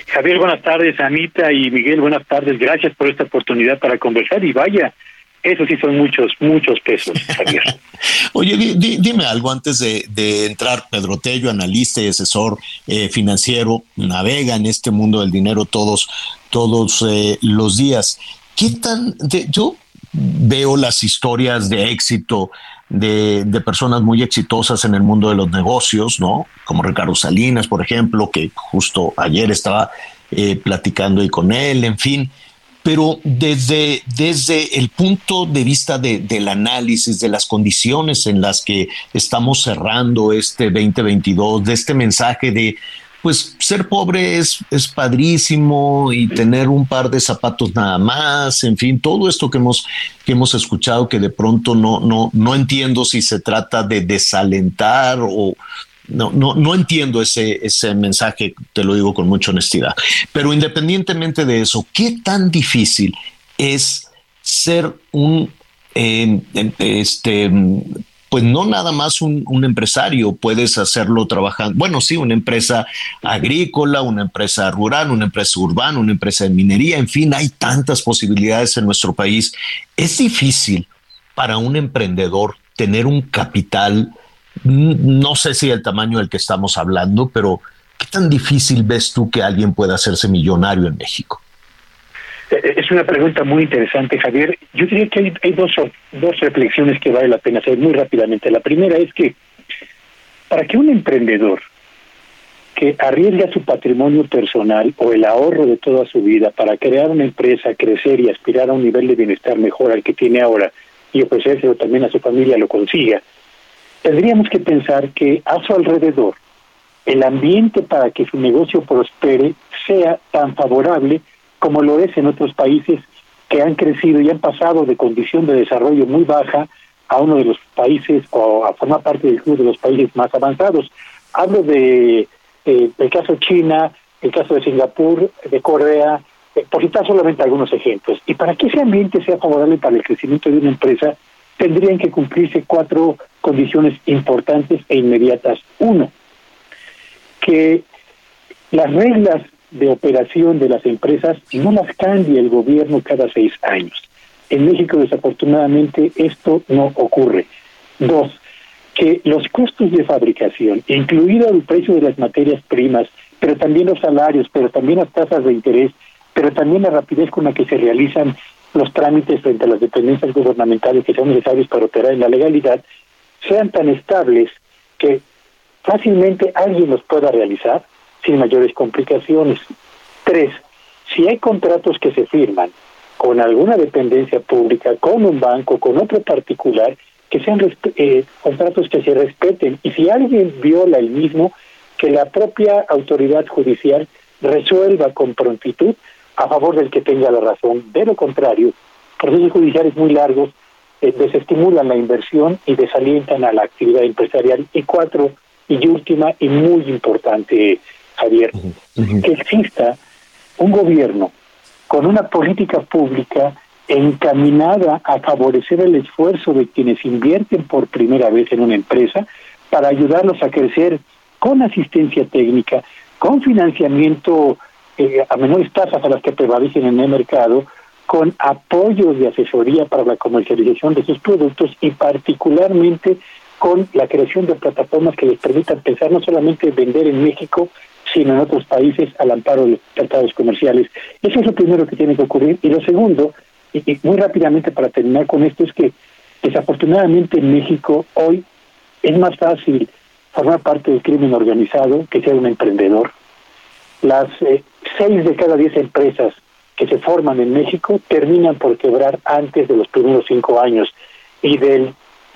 Javier, buenas tardes, Anita y Miguel, buenas tardes. Gracias por esta oportunidad para conversar y vaya, eso sí son muchos, muchos pesos, Javier. *laughs* Oye, di- di- dime algo antes de, entrar, Pedro Tello, analista y asesor eh, financiero, navega en este mundo del dinero todos, todos eh, los días. ¿Qué tan, de- yo veo las historias de éxito de, de personas muy exitosas en el mundo de los negocios, ¿no? Como Ricardo Salinas, por ejemplo, que justo ayer estaba eh, platicando ahí con él, en fin pero desde, desde el punto de vista de- del análisis de las condiciones en las que estamos cerrando este 2022, de este mensaje de, pues ser pobre es, es padrísimo y tener un par de zapatos nada más, en fin, todo esto que hemos, que hemos escuchado que de pronto no, no, no entiendo si se trata de desalentar o, no, no, no entiendo ese, ese mensaje, te lo digo con mucha honestidad. Pero independientemente de eso, ¿qué tan difícil es ser un, eh, este, pues no nada más un, un, empresario, puedes hacerlo trabajando, bueno, sí, una empresa agrícola, una empresa rural, una empresa urbana, una empresa de minería, en fin, hay tantas posibilidades en nuestro país. Es difícil para un emprendedor tener un capital no sé si el tamaño del que estamos hablando, pero ¿qué tan difícil ves tú que alguien pueda hacerse millonario en México? Es una pregunta muy interesante, Javier. Yo diría que hay, hay dos, dos reflexiones que vale la pena hacer muy rápidamente. La primera es que para que un emprendedor que arriesga su patrimonio personal o el ahorro de toda su vida para crear una empresa, crecer y aspirar a un nivel de bienestar mejor al que tiene ahora y ofrecérselo también a su familia lo consiga, tendríamos que pensar que a su alrededor el ambiente para que su negocio prospere sea tan favorable como lo es en otros países que han crecido y han pasado de condición de desarrollo muy baja a uno de los países o a formar parte del club de los países más avanzados. Hablo de eh, el caso China, el caso de Singapur, de Corea, eh, por citar solamente algunos ejemplos. Y para que ese ambiente sea favorable para el crecimiento de una empresa, tendrían que cumplirse cuatro condiciones importantes e inmediatas. Uno, que las reglas de operación de las empresas no las cambie el gobierno cada seis años. En México, desafortunadamente, esto no ocurre. Dos, que los costos de fabricación, incluido el precio de las materias primas, pero también los salarios, pero también las tasas de interés, pero también la rapidez con la que se realizan los trámites frente a las dependencias gubernamentales que son necesarios para operar en la legalidad, sean tan estables que fácilmente alguien los pueda realizar sin mayores complicaciones. Tres, si hay contratos que se firman con alguna dependencia pública, con un banco, con otro particular, que sean eh, contratos que se respeten y si alguien viola el mismo, que la propia autoridad judicial resuelva con prontitud a favor del que tenga la razón. De lo contrario, procesos judiciales muy largos eh, desestimulan la inversión y desalientan a la actividad empresarial. Y cuatro, y última y muy importante, Javier, uh -huh. que exista un gobierno con una política pública encaminada a favorecer el esfuerzo de quienes invierten por primera vez en una empresa para ayudarlos a crecer con asistencia técnica, con financiamiento eh, a menores tasas a las que prevalecen en el mercado, con apoyos de asesoría para la comercialización de sus productos y particularmente con la creación de plataformas que les permitan pensar no solamente vender en México, sino en otros países al amparo de tratados comerciales. Eso es lo primero que tiene que ocurrir. Y lo segundo, y muy rápidamente para terminar con esto, es que desafortunadamente en México hoy es más fácil formar parte del crimen organizado que ser un emprendedor. Las eh, seis de cada diez empresas que se forman en México terminan por quebrar antes de los primeros cinco años. y del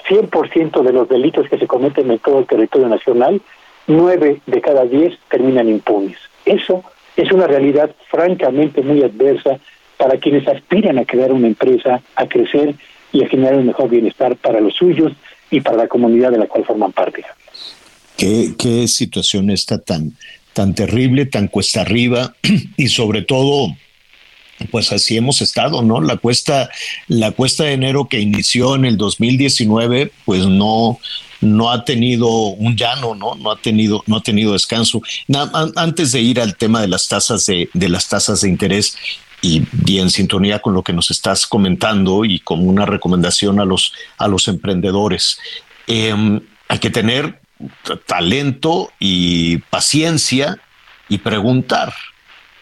100% de los delitos que se cometen en todo el territorio nacional, nueve de cada diez terminan impunes. Eso es una realidad francamente muy adversa para quienes aspiran a crear una empresa, a crecer y a generar un mejor bienestar para los suyos y para la comunidad de la cual forman parte. ¿Qué, qué situación está tan, tan terrible, tan cuesta arriba *clears throat* y sobre todo pues así hemos estado, ¿no? La cuesta, la cuesta de enero que inició en el 2019, pues no, no ha tenido un llano, ¿no? No ha tenido, no ha tenido descanso. antes de ir al tema de las tasas de, de las tasas de interés, y, bien en sintonía con lo que nos estás comentando y como una recomendación a los, a los emprendedores. Em, hay que tener talento y paciencia y preguntar.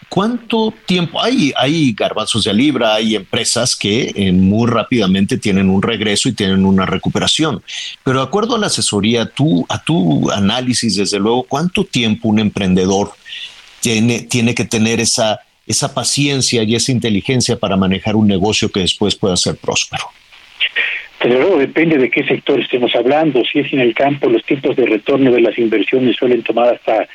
¿Cuánto tiempo? Hay, hay garbanzos de libra, hay empresas que eh, muy rápidamente tienen un regreso y tienen una recuperación. Pero de acuerdo a la asesoría, tú, a tu análisis, desde luego, ¿cuánto tiempo un emprendedor tiene, tiene que tener esa, esa paciencia y esa inteligencia para manejar un negocio que después pueda ser próspero? Pero luego depende de qué sector estemos hablando. Si es en el campo, los tipos de retorno de las inversiones suelen tomar hasta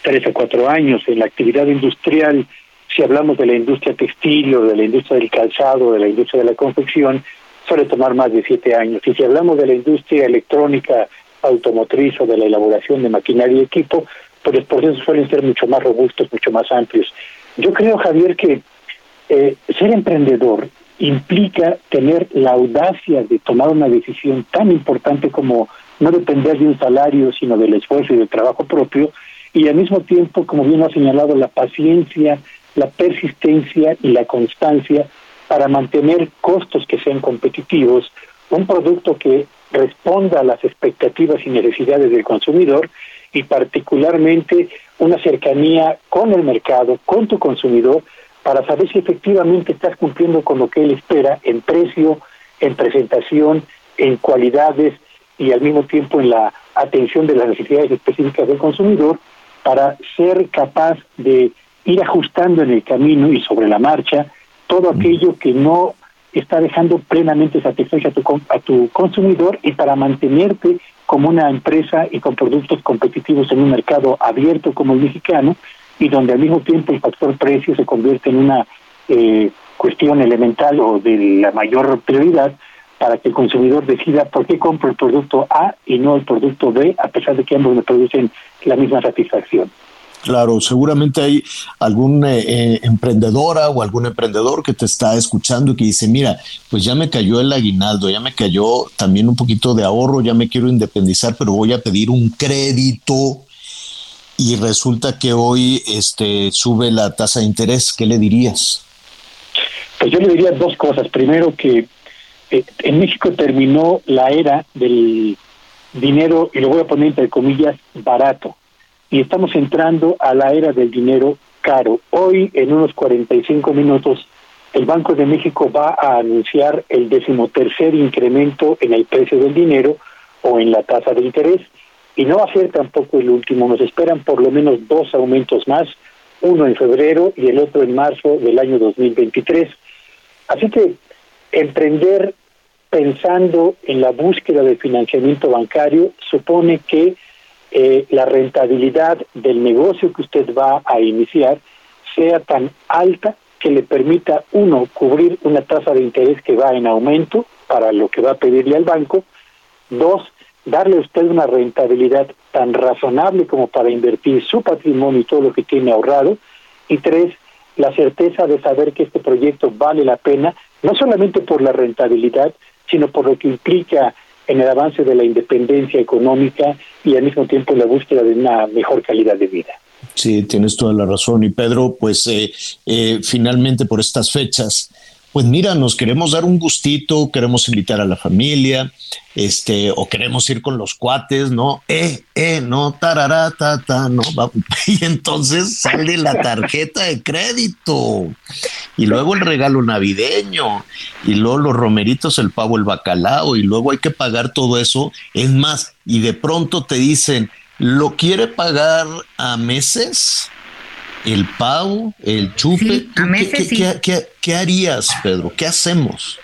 tres o cuatro años. En la actividad industrial, si hablamos de la industria textil o de la industria del calzado, de la industria de la confección, suele tomar más de siete años. Y si hablamos de la industria electrónica, automotriz o de la elaboración de maquinaria y equipo, pues los procesos suelen ser mucho más robustos, mucho más amplios. Yo creo, Javier, que eh, ser emprendedor implica tener la audacia de tomar una decisión tan importante como no depender de un salario, sino del esfuerzo y del trabajo propio, y al mismo tiempo, como bien ha señalado, la paciencia, la persistencia y la constancia para mantener costos que sean competitivos, un producto que responda a las expectativas y necesidades del consumidor y particularmente una cercanía con el mercado, con tu consumidor, para saber si efectivamente estás cumpliendo con lo que él espera en precio, en presentación, en cualidades y al mismo tiempo en la atención de las necesidades específicas del consumidor para ser capaz de ir ajustando en el camino y sobre la marcha todo aquello que no está dejando plenamente satisfecho a tu, a tu consumidor y para mantenerte como una empresa y con productos competitivos en un mercado abierto como el mexicano y donde al mismo tiempo el factor precio se convierte en una eh, cuestión elemental o de la mayor prioridad para que el consumidor decida por qué compro el producto A y no el producto B, a pesar de que ambos me producen la misma satisfacción. Claro, seguramente hay algún eh, eh, emprendedora o algún emprendedor que te está escuchando y que dice, mira, pues ya me cayó el aguinaldo, ya me cayó también un poquito de ahorro, ya me quiero independizar, pero voy a pedir un crédito y resulta que hoy este, sube la tasa de interés, ¿qué le dirías? Pues yo le diría dos cosas. Primero que eh, en México terminó la era del dinero, y lo voy a poner entre comillas, barato, y estamos entrando a la era del dinero caro. Hoy, en unos 45 minutos, el Banco de México va a anunciar el decimotercer incremento en el precio del dinero o en la tasa de interés y no va a ser tampoco el último, nos esperan por lo menos dos aumentos más, uno en febrero y el otro en marzo del año 2023. Así que emprender pensando en la búsqueda de financiamiento bancario supone que eh, la rentabilidad del negocio que usted va a iniciar sea tan alta que le permita, uno, cubrir una tasa de interés que va en aumento para lo que va a pedirle al banco, dos, darle a usted una rentabilidad tan razonable como para invertir su patrimonio y todo lo que tiene ahorrado. Y tres, la certeza de saber que este proyecto vale la pena, no solamente por la rentabilidad, sino por lo que implica en el avance de la independencia económica y al mismo tiempo la búsqueda de una mejor calidad de vida. Sí, tienes toda la razón. Y Pedro, pues eh, eh, finalmente por estas fechas, pues mira, nos queremos dar un gustito, queremos invitar a la familia, este, o queremos ir con los cuates, ¿no? Eh, eh, no, tarará, ta, ta, no. *laughs* Y entonces sale la tarjeta de crédito, y luego el regalo navideño, y luego los romeritos, el pavo, el bacalao, y luego hay que pagar todo eso. Es más, y de pronto te dicen, ¿lo quiere pagar a meses? El pavo, el chupe. ¿Qué, harías, Pedro? ¿Qué hacemos?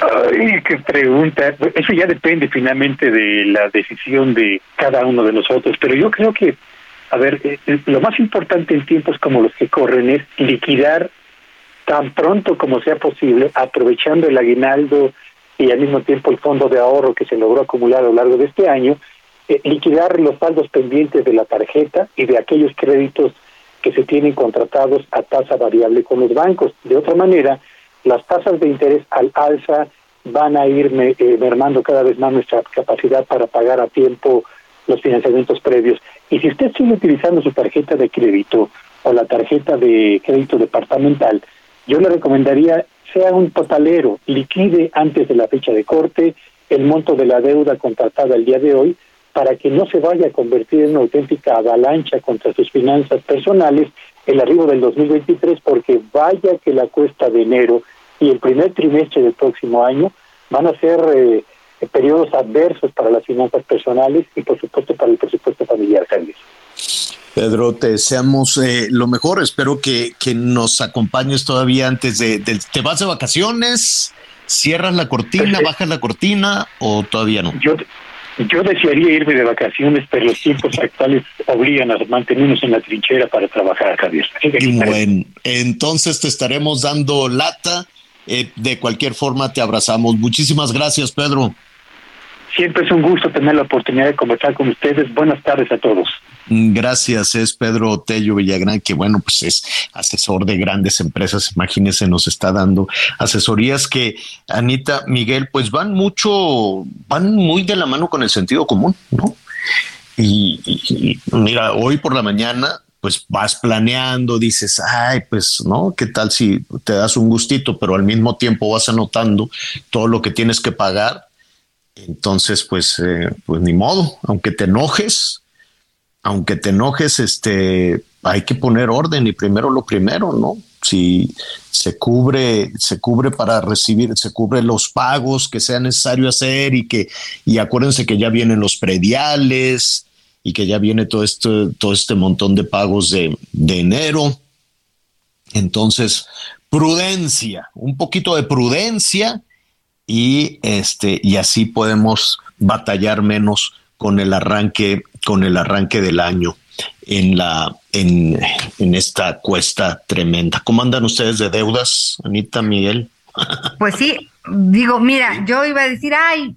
Ay, qué pregunta. Eso ya depende finalmente de la decisión de cada uno de nosotros, pero yo creo que, a ver, eh, eh, lo más importante en tiempos como los que corren es liquidar tan pronto como sea posible, aprovechando el aguinaldo y al mismo tiempo el fondo de ahorro que se logró acumular a lo largo de este año, eh, liquidar los saldos pendientes de la tarjeta y de aquellos créditos que se tienen contratados a tasa variable con los bancos. De otra manera, las tasas de interés al alza van a ir eh, mermando cada vez más nuestra capacidad para pagar a tiempo los financiamientos previos. Y si usted sigue utilizando su tarjeta de crédito o la tarjeta de crédito departamental, yo le recomendaría sea un totalero, liquide antes de la fecha de corte el monto de la deuda contratada el día de hoy para que no se vaya a convertir en una auténtica avalancha contra sus finanzas personales el arribo del 2023 porque vaya que la cuesta de enero y el primer trimestre del próximo año van a ser eh, periodos adversos para las finanzas personales y por supuesto para el presupuesto familiar, Carlos. Pedro, te deseamos eh, lo mejor. Espero que, que, nos acompañes todavía antes de, ¿Te vas de vacaciones? ¿Cierras la cortina? ¿Bajas la cortina? ¿O todavía no? Yo, yo desearía irme de vacaciones, pero los tiempos *laughs* actuales obligan a mantenernos en la trinchera para trabajar, Javier. Y bueno, entonces te estaremos dando lata eh, de cualquier forma, te abrazamos. Muchísimas gracias, Pedro. Siempre es un gusto tener la oportunidad de conversar con ustedes. Buenas tardes a todos. Gracias, es Pedro Tello Villagrán, que bueno, pues es asesor de grandes empresas, imagínense, nos está dando asesorías que, Anita, Miguel, pues van mucho, van muy de la mano con el sentido común, ¿no? y mira, hoy por la mañana pues vas planeando, dices, ay, pues, ¿no? ¿Qué tal si te das un gustito, pero al mismo tiempo vas anotando todo lo que tienes que pagar? Entonces, pues, eh, pues ni modo, aunque te enojes, aunque te enojes, este, hay que poner orden y primero lo primero, ¿no? Si se cubre, se cubre para recibir, se cubre los pagos que sea necesario hacer y que, y acuérdense que ya vienen los prediales, y que ya viene todo este, todo este montón de pagos de, de enero. Entonces, prudencia, un poquito de prudencia y este y así podemos batallar menos con el arranque con el arranque del año en la en, en esta cuesta tremenda. ¿Cómo andan ustedes de deudas, Anita Miguel? Pues sí, digo, mira, yo iba a decir, ay,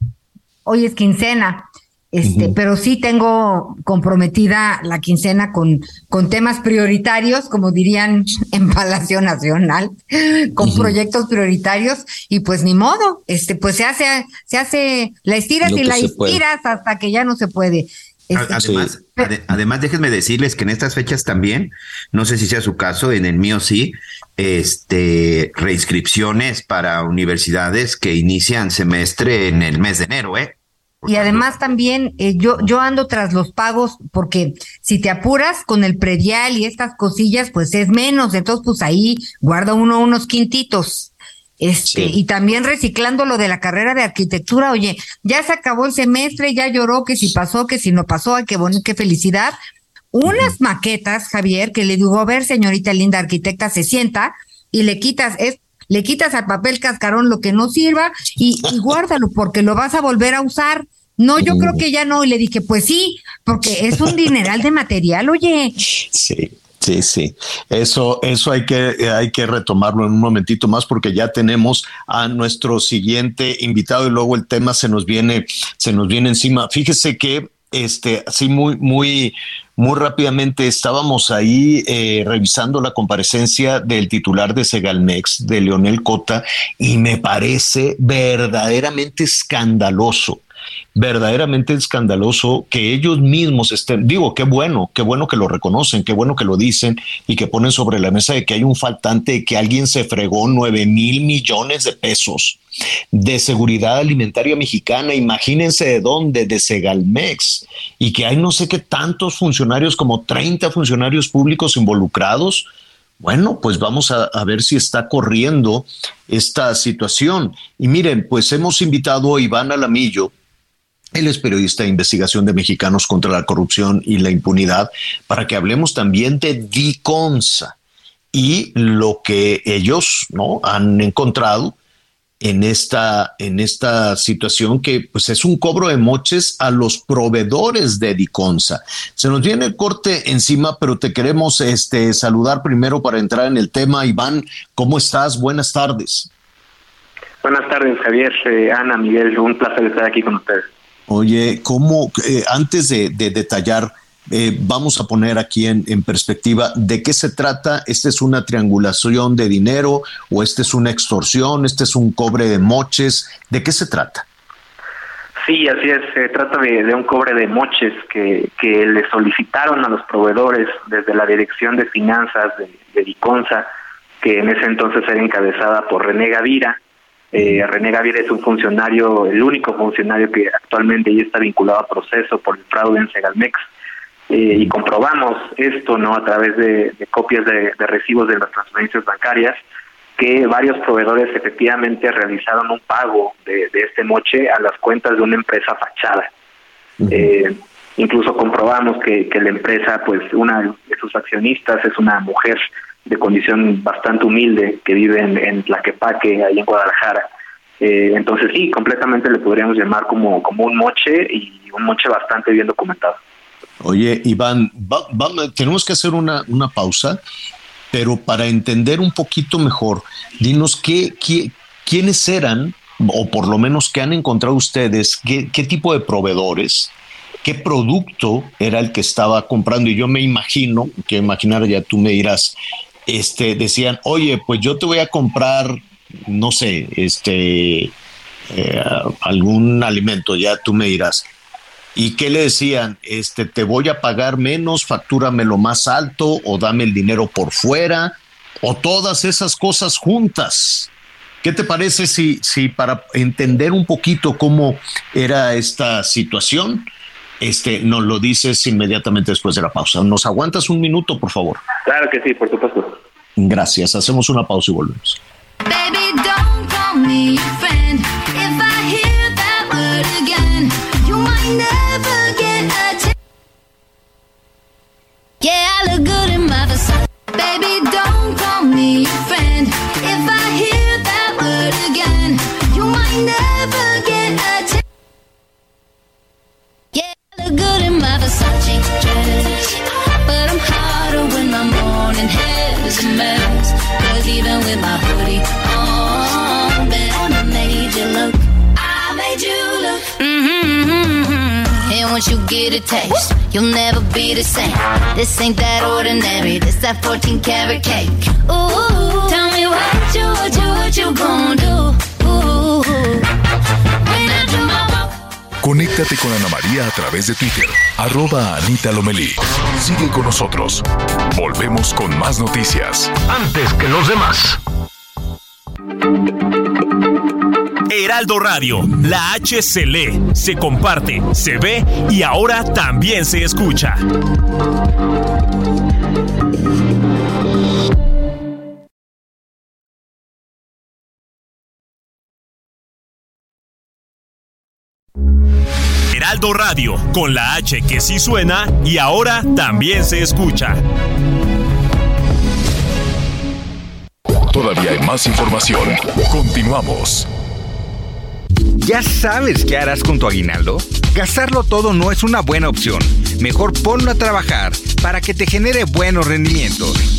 hoy es quincena, este, pero sí tengo comprometida la quincena con, con temas prioritarios, como dirían *laughs* en Palacio Nacional, con proyectos prioritarios, y pues ni modo, este, pues se hace, se hace, la estiras y la estiras hasta que ya no se puede. Además, además, déjenme decirles que en estas fechas también, no sé si sea su caso, en el mío sí, este, reinscripciones para universidades que inician semestre en el mes de enero, ¿eh? Y además también eh, yo, yo ando tras los pagos porque si te apuras con el predial y estas cosillas, pues es menos. Entonces, pues ahí guarda uno unos quintitos. Este, y también reciclando lo de la carrera de arquitectura, oye, ya se acabó el semestre, ya lloró que si pasó, que si no pasó, ay, qué bonito, qué felicidad. Unas maquetas, Javier, que le digo, a ver, señorita linda arquitecta, se sienta y le quitas, es le quitas al papel cascarón lo que no sirva y, *laughs* guárdalo porque lo vas a volver a usar. No, yo creo que ya no. Y le dije, pues sí, porque es un dineral de material, oye. Sí. Sí, sí. Eso, eso hay que, hay que retomarlo en un momentito más porque ya tenemos a nuestro siguiente invitado y luego el tema se nos viene, se nos viene encima. Fíjese que este, así muy, muy, muy rápidamente estábamos ahí eh, revisando la comparecencia del titular de Segalmex, de Leonel Cota, y me parece verdaderamente escandaloso verdaderamente escandaloso que ellos mismos estén, digo, qué bueno, qué bueno que lo reconocen, qué bueno que lo dicen y que ponen sobre la mesa de que hay un faltante, de que alguien se fregó nueve mil millones de pesos de seguridad alimentaria mexicana, imagínense de dónde, de Segalmex, y que hay no sé qué tantos funcionarios, como 30 funcionarios públicos involucrados. Bueno, pues vamos a, a, ver si está corriendo esta situación. Y miren, pues hemos invitado a Iván Alamillo, él es periodista de investigación de mexicanos contra la corrupción y la impunidad, para que hablemos también de Diconsa y lo que ellos ¿no? han encontrado en esta, en esta situación que pues es un cobro de moches a los proveedores de Diconsa. Se nos viene el corte encima, pero te queremos este, saludar primero para entrar en el tema. Iván, ¿cómo estás? Buenas tardes. Buenas tardes, Javier, eh, Ana, Miguel, un placer estar aquí con ustedes. Oye, ¿cómo, eh, antes de, de detallar eh, vamos a poner aquí en, perspectiva de qué se trata. ¿Esta es una triangulación de dinero o esta es una extorsión? ¿Este es un cobre de moches? ¿De qué se trata? Sí, así es. Se trata de, un cobre de moches que, que, le solicitaron a los proveedores desde la Dirección de Finanzas de, de Diconsa, que en ese entonces era encabezada por René Gavira. Eh, René Gavira es un funcionario, el único funcionario que actualmente ya está vinculado a proceso por el fraude en Segalmex. Eh, y comprobamos esto no a través de, copias de, recibos de las transferencias bancarias que varios proveedores efectivamente realizaron un pago de, este moche a las cuentas de una empresa fachada. Eh, incluso comprobamos que, la empresa, pues una de sus accionistas es una mujer de condición bastante humilde que vive en, en Tlaquepaque, ahí en Guadalajara. Eh, entonces sí, completamente le podríamos llamar como, como un moche y un moche bastante bien documentado. Oye, Iván, tenemos que hacer una, una, pausa, pero para entender un poquito mejor, dinos qué, quiénes eran, o por lo menos qué han encontrado ustedes, qué, qué tipo de proveedores, qué producto era el que estaba comprando. Y yo me imagino, que imaginar ya tú me dirás, este, decían, oye, pues yo te voy a comprar, no sé, este, eh, algún alimento, ya tú me dirás ¿Y qué le decían? Este, te voy a pagar menos, factúrame lo más alto o dame el dinero por fuera o todas esas cosas juntas. ¿Qué te parece si, si para entender un poquito cómo era esta situación, este, nos lo dices inmediatamente después de la pausa? ¿Nos aguantas un minuto, por favor? Claro que sí, por supuesto. Gracias. Hacemos una pausa y volvemos. Baby, don't call me friend if I hear that word again. You might Yeah, I look good in my Versace. Baby, don't call me friend. Good in my Versace dress. But I'm hotter when my morning hair is a mess. Cause even with my hoodie on, bet I made you look. I made you look. Mm-hmm. mm-hmm. And once you get a taste You'll never be the same. This ain't that ordinary. This that 14 karat cake. Ooh, tell me what you, what you, what you gonna do. Ooh, Conéctate con Ana María a través de Twitter, arroba Anita Lomelí. Sigue con nosotros. Volvemos con más noticias. Antes que los demás. Heraldo Radio, la H se lee, se comparte, se ve y ahora también se escucha. Heraldo Radio, con la H que sí suena y ahora también se escucha. Todavía hay más información. Continuamos. ¿Ya sabes qué harás con tu aguinaldo? Gastarlo todo no es una buena opción. Mejor ponlo a trabajar para que te genere buenos rendimientos.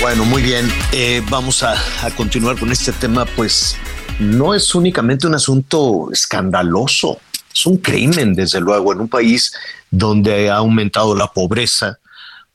Bueno, muy bien. Eh, vamos a, continuar con este tema. Pues no es únicamente un asunto escandaloso, es un crimen, desde luego, en un país donde ha aumentado la pobreza,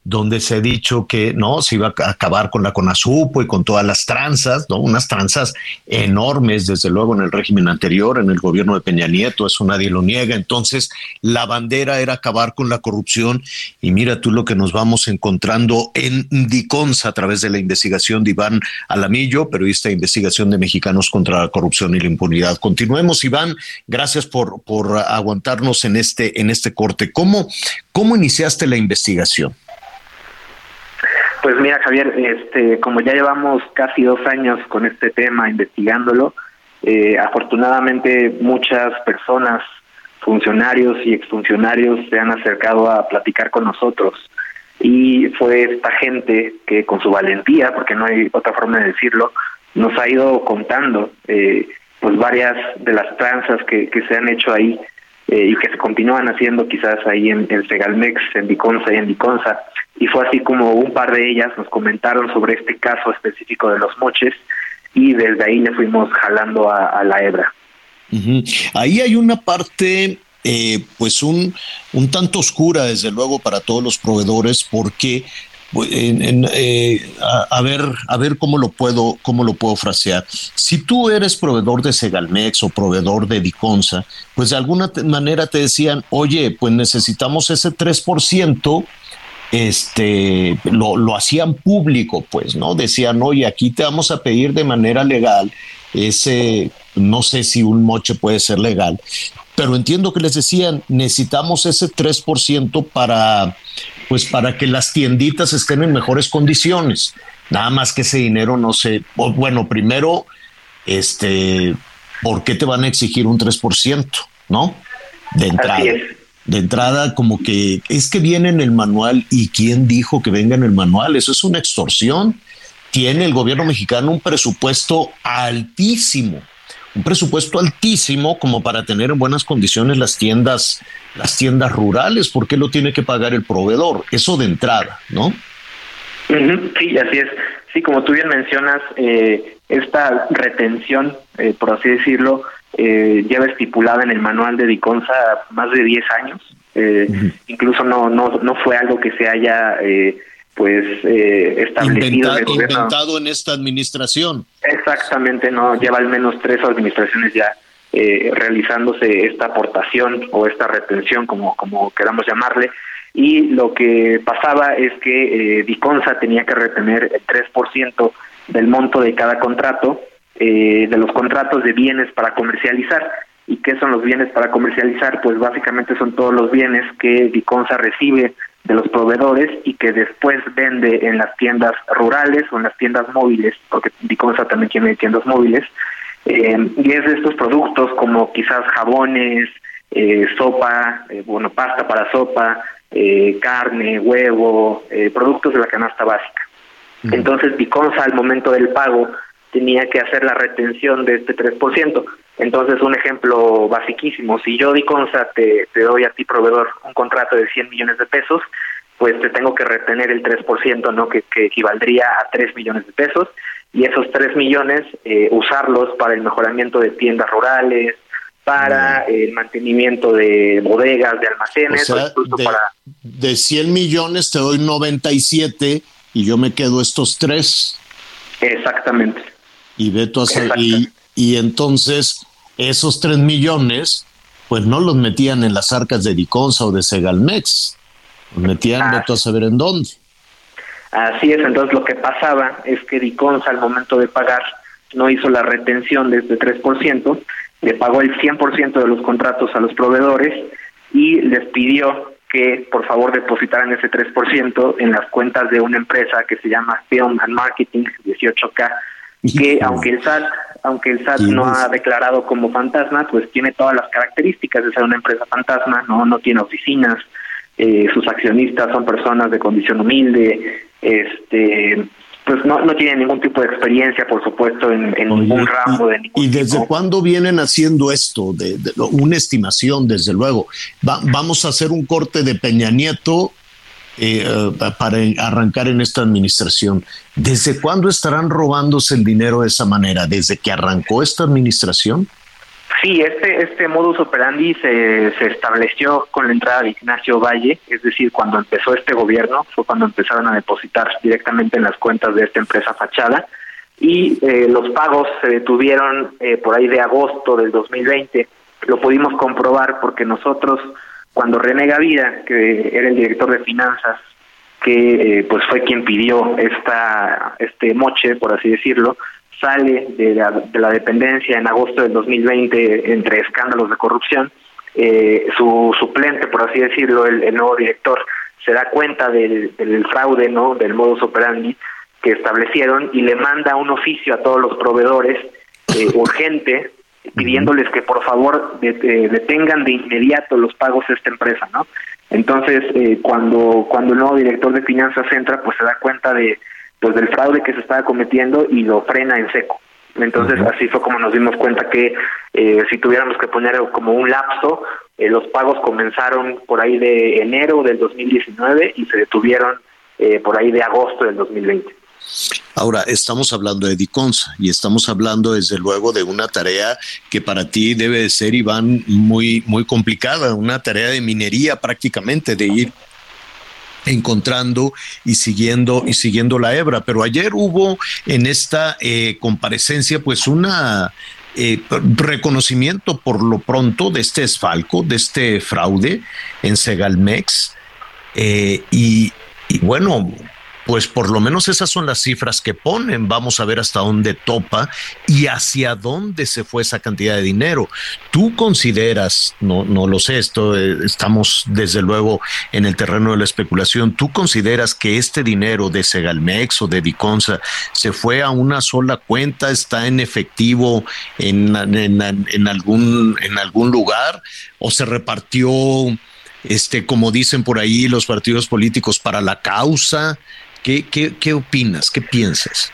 donde se ha dicho que no se iba a acabar con la CONASUPO y con todas las tranzas, ¿no? Unas tranzas enormes, desde luego, en el régimen anterior, en el gobierno de Peña Nieto, eso nadie lo niega. Entonces, la bandera era acabar con la corrupción. Y mira tú lo que nos vamos encontrando en Diconsa a través de la investigación de Iván Alamillo, periodista de investigación de Mexicanos contra la Corrupción y la Impunidad. Continuemos, Iván. Gracias por, por aguantarnos en este, en este corte. ¿Cómo, cómo iniciaste la investigación? Pues mira, Javier, este, como ya llevamos casi dos años con este tema investigándolo, eh, afortunadamente muchas personas, funcionarios y exfuncionarios se han acercado a platicar con nosotros. Y fue esta gente que con su valentía, porque no hay otra forma de decirlo, nos ha ido contando eh, pues varias de las tranzas que, que se han hecho ahí eh, y que se continúan haciendo quizás ahí en, en Segalmex, en Diconsa y en Diconsa y fue así como un par de ellas nos comentaron sobre este caso específico de los moches y desde ahí le fuimos jalando a, la hebra. Ahí hay una parte, eh, pues un, un tanto oscura, desde luego, para todos los proveedores, porque eh, a, ver, a ver cómo lo puedo, cómo lo puedo frasear. Si tú eres proveedor de Segalmex o proveedor de Diconsa, pues de alguna manera te decían, oye, pues necesitamos ese 3% este, lo, lo hacían público, pues, ¿no? Decían, oye, aquí te vamos a pedir de manera legal ese, no sé si un moche puede ser legal, pero entiendo que les decían, necesitamos ese 3% para, pues, para que las tienditas estén en mejores condiciones. Nada más que ese dinero no sé, bueno, primero, este, ¿por qué te van a exigir un 3%? ¿No? De entrada de entrada como que es que viene en el manual y quién dijo que venga en el manual, eso es una extorsión. Tiene el gobierno mexicano un presupuesto altísimo, un presupuesto altísimo como para tener en buenas condiciones las tiendas, las tiendas rurales, ¿por qué lo tiene que pagar el proveedor? Eso de entrada, ¿no? Sí, así es. Sí, como tú bien mencionas, eh, esta retención, eh, por así decirlo, eh, lleva estipulada en el manual de Diconsa más de 10 años. Eh, Incluso no, no, no fue algo que se haya eh, pues eh, establecido inventado, en esta administración. Exactamente, no lleva al menos tres administraciones ya eh, realizándose esta aportación o esta retención, como, como queramos llamarle. Y lo que pasaba es que eh, Diconsa tenía que retener el 3% del monto de cada contrato eh, de los contratos de bienes para comercializar. ¿Y qué son los bienes para comercializar? Pues básicamente son todos los bienes que Diconsa recibe de los proveedores y que después vende en las tiendas rurales o en las tiendas móviles, porque Diconsa también tiene tiendas móviles, eh, y es de estos productos como quizás jabones, eh, sopa, bueno, pasta para sopa, carne, huevo, productos de la canasta básica. Entonces Diconsa al momento del pago tenía que hacer la retención de este 3%. Entonces, un ejemplo basiquísimo, si yo, Diconsa, te, te doy a ti, proveedor, un contrato de 100 millones de pesos, pues te tengo que retener el 3%, ¿no? Que, que equivaldría a 3 millones de pesos, y esos 3 millones eh, usarlos para el mejoramiento de tiendas rurales, para mm. el mantenimiento de bodegas, de almacenes, o de, para... de 100 millones te doy 97 y yo me quedo estos 3. Exactamente y Beto y, y entonces esos tres millones pues no los metían en las arcas de Diconsa o de Segalmex, los metían ah. A saber en dónde. Así es, entonces lo que pasaba es que Diconsa al momento de pagar no hizo la retención de este 3%, le pagó el 100% de los contratos a los proveedores y les pidió que por favor depositaran ese 3% en las cuentas de una empresa que se llama Film and Marketing 18K que aunque el SAT aunque el SAT no ha declarado como fantasma, pues tiene todas las características de ser una empresa fantasma, no no tiene oficinas, eh, sus accionistas son personas de condición humilde, este pues no, no tienen ningún tipo de experiencia, por supuesto, en, ningún ramo de ¿Y desde cuándo vienen haciendo esto? De, una estimación, desde luego. vamos a hacer un corte de Peña Nieto eh, para arrancar en esta administración. ¿Desde cuándo estarán robándose el dinero de esa manera? ¿Desde que arrancó esta administración? Sí, este, este modus operandi se, se estableció con la entrada de Ignacio Valle, es decir, cuando empezó este gobierno, fue cuando empezaron a depositar directamente en las cuentas de esta empresa fachada y eh, los pagos se detuvieron eh, por ahí de agosto del 2020. Lo pudimos comprobar porque nosotros, cuando René Gavira, que era el director de finanzas, que eh, pues fue quien pidió esta este moche, por así decirlo, sale de la, de la dependencia en agosto del 2020 entre escándalos de corrupción. Eh, su suplente, por así decirlo, el, nuevo director, se da cuenta del, fraude, ¿no? Del modus operandi que establecieron y le manda un oficio a todos los proveedores eh, urgente pidiéndoles que por favor detengan de inmediato los pagos a esta empresa, ¿no? Entonces, eh, cuando cuando el nuevo director de finanzas entra, pues se da cuenta de pues del fraude que se estaba cometiendo y lo frena en seco. Entonces, así fue como nos dimos cuenta que eh, si tuviéramos que poner como un lapso, eh, los pagos comenzaron por ahí de enero del 2019 y se detuvieron eh, por ahí de agosto del 2020. Ahora, estamos hablando de Diconsa y estamos hablando desde luego de una tarea que para ti debe de ser, Iván, muy, muy complicada, una tarea de minería prácticamente, de ir encontrando y siguiendo y siguiendo la hebra. Pero ayer hubo en esta eh, comparecencia pues una eh, reconocimiento por lo pronto de este esfalco, de este fraude en Segalmex. Eh, y, y bueno, pues por lo menos esas son las cifras que ponen. Vamos a ver hasta dónde topa y hacia dónde se fue esa cantidad de dinero. Tú consideras, no, no lo sé, esto eh, estamos desde luego en el terreno de la especulación. ¿Tú consideras que este dinero de Segalmex o de Diconsa se fue a una sola cuenta, está en efectivo en, en algún, en algún lugar o se repartió? Este, como dicen por ahí los partidos políticos, para la causa, ¿Qué, qué, qué opinas? ¿Qué piensas?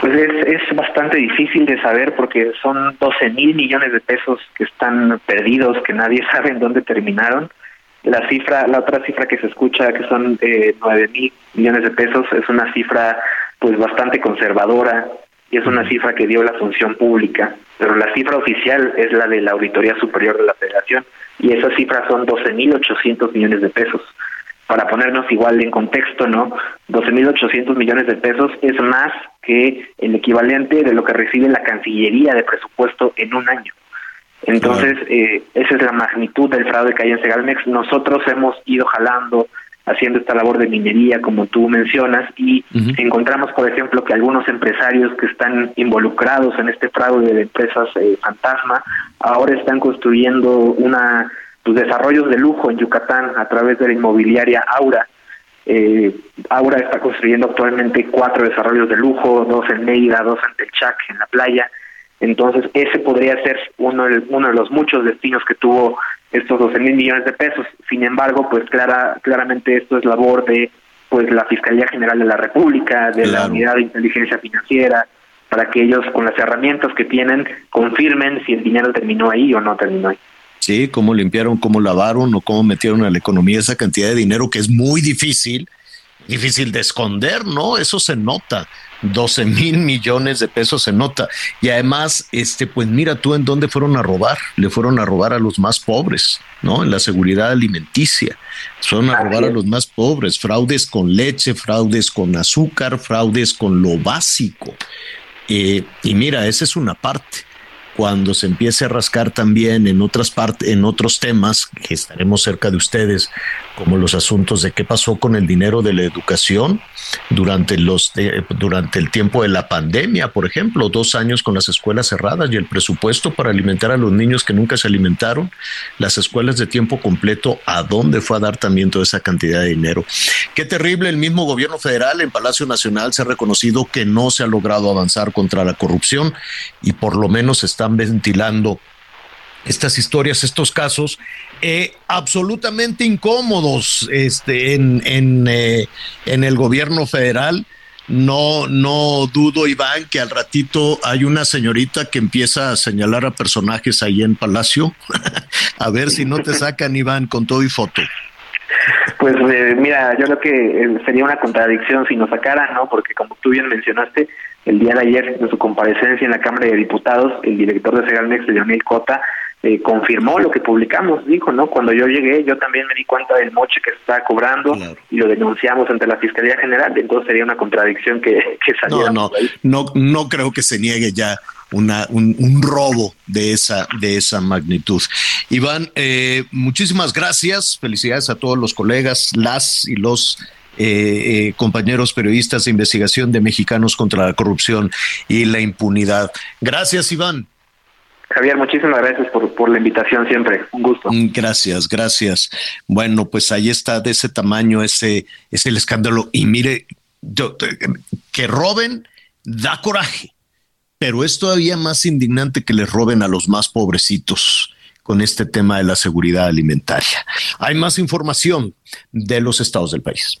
Pues es, es bastante difícil de saber porque son 12 mil millones de pesos que están perdidos, que nadie *laughs* sabe en dónde terminaron. La cifra, la otra cifra que se escucha, que son eh, 9 mil millones de pesos, es una cifra pues bastante conservadora y es una cifra que dio la función pública, pero la cifra oficial es la de la Auditoría Superior de la Federación y esa cifra son 12 mil 800 millones de pesos para ponernos igual en contexto, ¿no? 12.800 millones de pesos es más que el equivalente de lo que recibe la Cancillería de presupuesto en un año. Entonces, eh, esa es la magnitud del fraude que hay en Segalmex. Nosotros hemos ido jalando, haciendo esta labor de minería, como tú mencionas, y encontramos, por ejemplo, que algunos empresarios que están involucrados en este fraude de empresas eh, fantasma ahora están construyendo una sus desarrollos de lujo en Yucatán a través de la inmobiliaria Aura. Eh, Aura está construyendo actualmente cuatro desarrollos de lujo, dos en Mérida, dos en Techac, en la playa. Entonces, ese podría ser uno de, uno de los muchos destinos que tuvo estos 12 mil millones de pesos. Sin embargo, pues clara, claramente esto es labor de pues la Fiscalía General de la República, de la Unidad de Inteligencia Financiera, para que ellos con las herramientas que tienen confirmen si el dinero terminó ahí o no terminó ahí. ¿Sí? Cómo limpiaron, cómo lavaron o cómo metieron a la economía esa cantidad de dinero que es muy difícil, difícil de esconder, ¿no? Eso se nota. 12 mil millones de pesos se nota. Y además, este, pues mira tú en dónde fueron a robar. Le fueron a robar a los más pobres, ¿no? En la seguridad alimenticia. Fueron a robar a los más pobres. Fraudes con leche, fraudes con azúcar, fraudes con lo básico. Eh, y mira, esa es una parte cuando se empiece a rascar también en otras partes, en otros temas que estaremos cerca de ustedes, como los asuntos de qué pasó con el dinero de la educación durante los durante el tiempo de la pandemia, por ejemplo, dos años con las escuelas cerradas y el presupuesto para alimentar a los niños que nunca se alimentaron, las escuelas de tiempo completo, ¿a dónde fue a dar también toda esa cantidad de dinero? Qué terrible, el mismo gobierno federal en Palacio Nacional se ha reconocido que no se ha logrado avanzar contra la corrupción y por lo menos están ventilando estas historias, estos casos eh, absolutamente incómodos este, en, en, eh, en el gobierno federal. No, no dudo, Iván, que al ratito hay una señorita que empieza a señalar a personajes ahí en Palacio. *laughs* a ver si no te sacan, Iván, con todo y foto. Pues eh, mira, yo creo que sería una contradicción si nos sacaran, ¿no? Porque como tú bien mencionaste, el día de ayer, en su comparecencia en la Cámara de Diputados, el director de Segalmex, Leonel Cota, eh, confirmó lo que publicamos, dijo, ¿no? Cuando yo llegué, yo también me di cuenta del moche que se está cobrando y lo denunciamos ante la Fiscalía General, entonces sería una contradicción que, que saliera. No, no, no, no creo que se niegue ya una, un, robo de esa, de esa magnitud. Iván, eh, muchísimas gracias, felicidades a todos los colegas, las y los eh, compañeros periodistas de investigación de Mexicanos contra la Corrupción y la Impunidad. Gracias, Iván. Javier, muchísimas gracias por, por la invitación siempre. Un gusto. Mm, gracias, gracias. Bueno, pues ahí está de ese tamaño, ese es el escándalo. Y mire, yo, que roben da coraje, pero es todavía más indignante que les roben a los más pobrecitos con este tema de la seguridad alimentaria. Hay más información de los estados del país.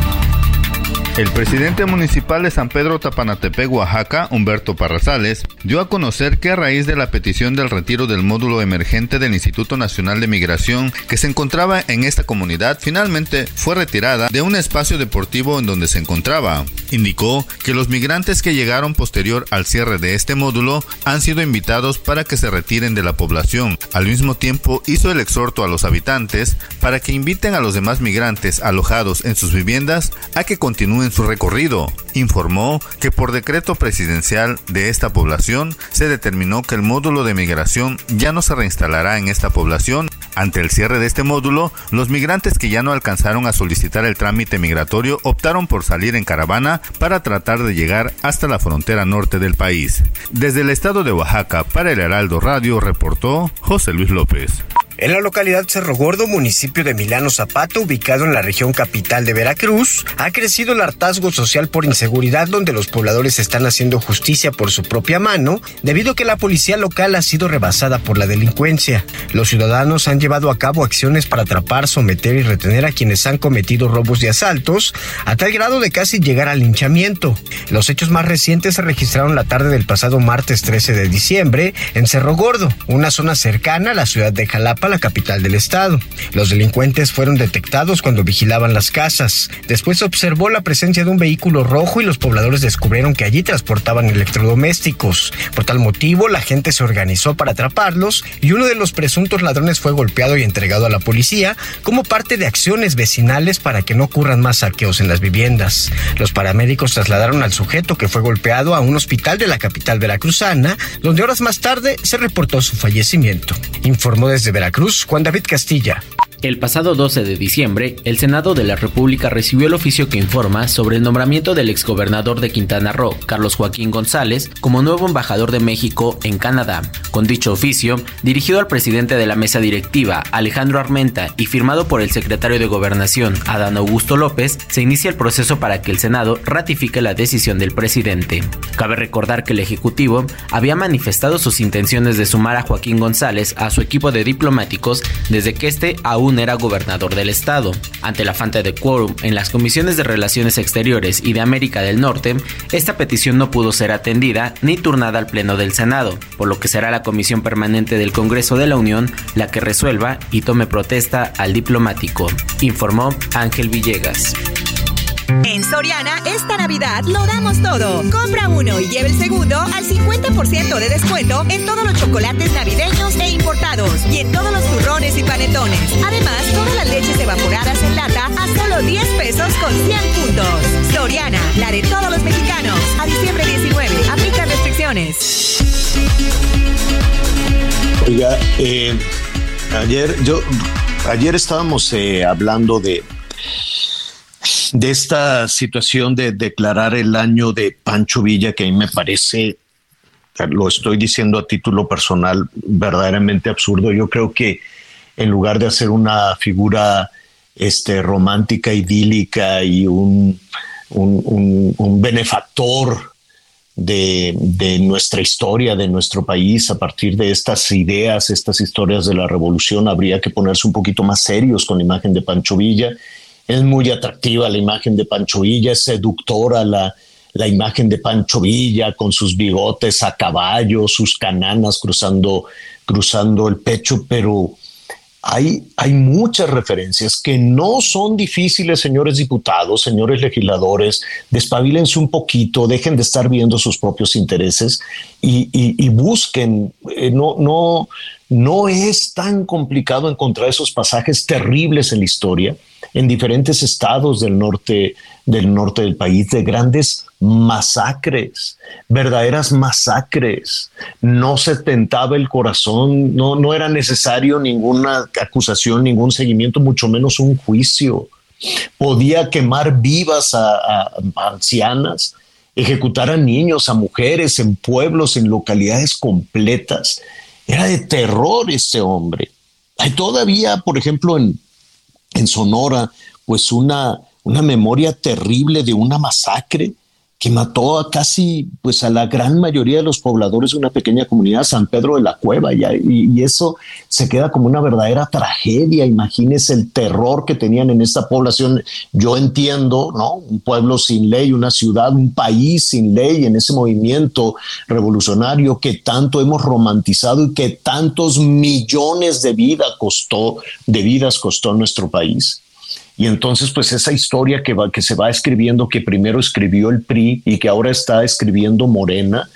El presidente municipal de San Pedro Tapanatepec, Oaxaca, Humberto Parrazales, dio a conocer que a raíz de la petición del retiro del módulo emergente del Instituto Nacional de Migración que se encontraba en esta comunidad, finalmente fue retirada de un espacio deportivo en donde se encontraba. Indicó que los migrantes que llegaron posterior al cierre de este módulo han sido invitados para que se retiren de la población. Al mismo tiempo hizo el exhorto a los habitantes para que inviten a los demás migrantes alojados en sus viviendas a que continúen en su recorrido. Informó que por decreto presidencial de esta población se determinó que el módulo de migración ya no se reinstalará en esta población. Ante el cierre de este módulo, los migrantes que ya no alcanzaron a solicitar el trámite migratorio optaron por salir en caravana para tratar de llegar hasta la frontera norte del país. Desde el estado de Oaxaca, para el Heraldo Radio, reportó José Luis López. En la localidad Cerro Gordo, municipio de Milano Zapata, ubicado en la región capital de Veracruz, ha crecido el hartazgo social por inseguridad donde los pobladores están haciendo justicia por su propia mano debido a que la policía local ha sido rebasada por la delincuencia. Los ciudadanos han llevado a cabo acciones para atrapar, someter y retener a quienes han cometido robos y asaltos, a tal grado de casi llegar al linchamiento. Los hechos más recientes se registraron la tarde del pasado martes 13 de diciembre en Cerro Gordo, una zona cercana a la ciudad de Jalapa, la capital del estado. Los delincuentes fueron detectados cuando vigilaban las casas. Después se observó la presencia de un vehículo rojo y los pobladores descubrieron que allí transportaban electrodomésticos. Por tal motivo, la gente se organizó para atraparlos y uno de los presuntos ladrones fue golpeado y entregado a la policía como parte de acciones vecinales para que no ocurran más saqueos en las viviendas. Los paramédicos trasladaron al sujeto que fue golpeado a un hospital de la capital veracruzana, donde horas más tarde se reportó su fallecimiento. Informó desde Veracruz Juan David Castilla. El pasado 12 de diciembre, el Senado de la República recibió el oficio que informa sobre el nombramiento del exgobernador de Quintana Roo, Carlos Joaquín González, como nuevo embajador de México en Canadá. Con dicho oficio, dirigido al presidente de la mesa directiva, Alejandro Armenta, y firmado por el secretario de Gobernación, Adán Augusto López, se inicia el proceso para que el Senado ratifique la decisión del presidente. Cabe recordar que el Ejecutivo había manifestado sus intenciones de sumar a Joaquín González a su equipo de diplomáticos desde que este aún era gobernador del estado. Ante la falta de quórum en las comisiones de Relaciones Exteriores y de América del Norte, esta petición no pudo ser atendida ni turnada al Pleno del Senado, por lo que será la Comisión Permanente del Congreso de la Unión la que resuelva y tome protesta al diplomático, informó Ángel Villegas. En Soriana, esta Navidad lo damos todo. Compra uno y lleve el segundo al 50% de descuento en todos los chocolates navideños e importados y en todos los turrones y panetones. Además, todas las leches evaporadas en lata a solo 10 pesos con 100 puntos. Soriana, la de todos los mexicanos. A diciembre 19, aplica restricciones. Oiga, eh, ayer yo, ayer estábamos eh, hablando de de esta situación de declarar el año de Pancho Villa, que a mí me parece, lo estoy diciendo a título personal, verdaderamente absurdo. Yo creo que en lugar de hacer una figura este, romántica, idílica y un, un, benefactor de, de, nuestra historia, de nuestro país, a partir de estas ideas, estas historias de la revolución, habría que ponerse un poquito más serios con la imagen de Pancho Villa es muy atractiva la imagen de Pancho Villa, es seductora la, la imagen de Pancho Villa con sus bigotes a caballo, sus cananas cruzando, cruzando el pecho, pero hay, hay muchas referencias que no son difíciles, señores diputados, señores legisladores, despabilense un poquito, dejen de estar viendo sus propios intereses y, busquen, eh, no, no, no es tan complicado encontrar esos pasajes terribles en la historia en diferentes estados del norte, del norte del país, de grandes masacres, verdaderas masacres. No se tentaba el corazón, no, no era necesario ninguna acusación, ningún seguimiento, mucho menos un juicio. Podía quemar vivas a, ancianas, ejecutar a niños, a mujeres en pueblos, en localidades completas. Era de terror este hombre. Hay todavía, por ejemplo, en, en Sonora, pues una, una memoria terrible de una masacre que mató a casi, pues a la gran mayoría de los pobladores de una pequeña comunidad, San Pedro de la Cueva, y, eso se queda como una verdadera tragedia. Imagínese el terror que tenían en esta población. Yo entiendo, ¿no? Un pueblo sin ley, una ciudad, un país sin ley en ese movimiento revolucionario que tanto hemos romantizado y que tantos millones de vidas costó, de vidas costó nuestro país. Y entonces, pues esa historia que, va, que se va escribiendo, que primero escribió el PRI y que ahora está escribiendo Morena,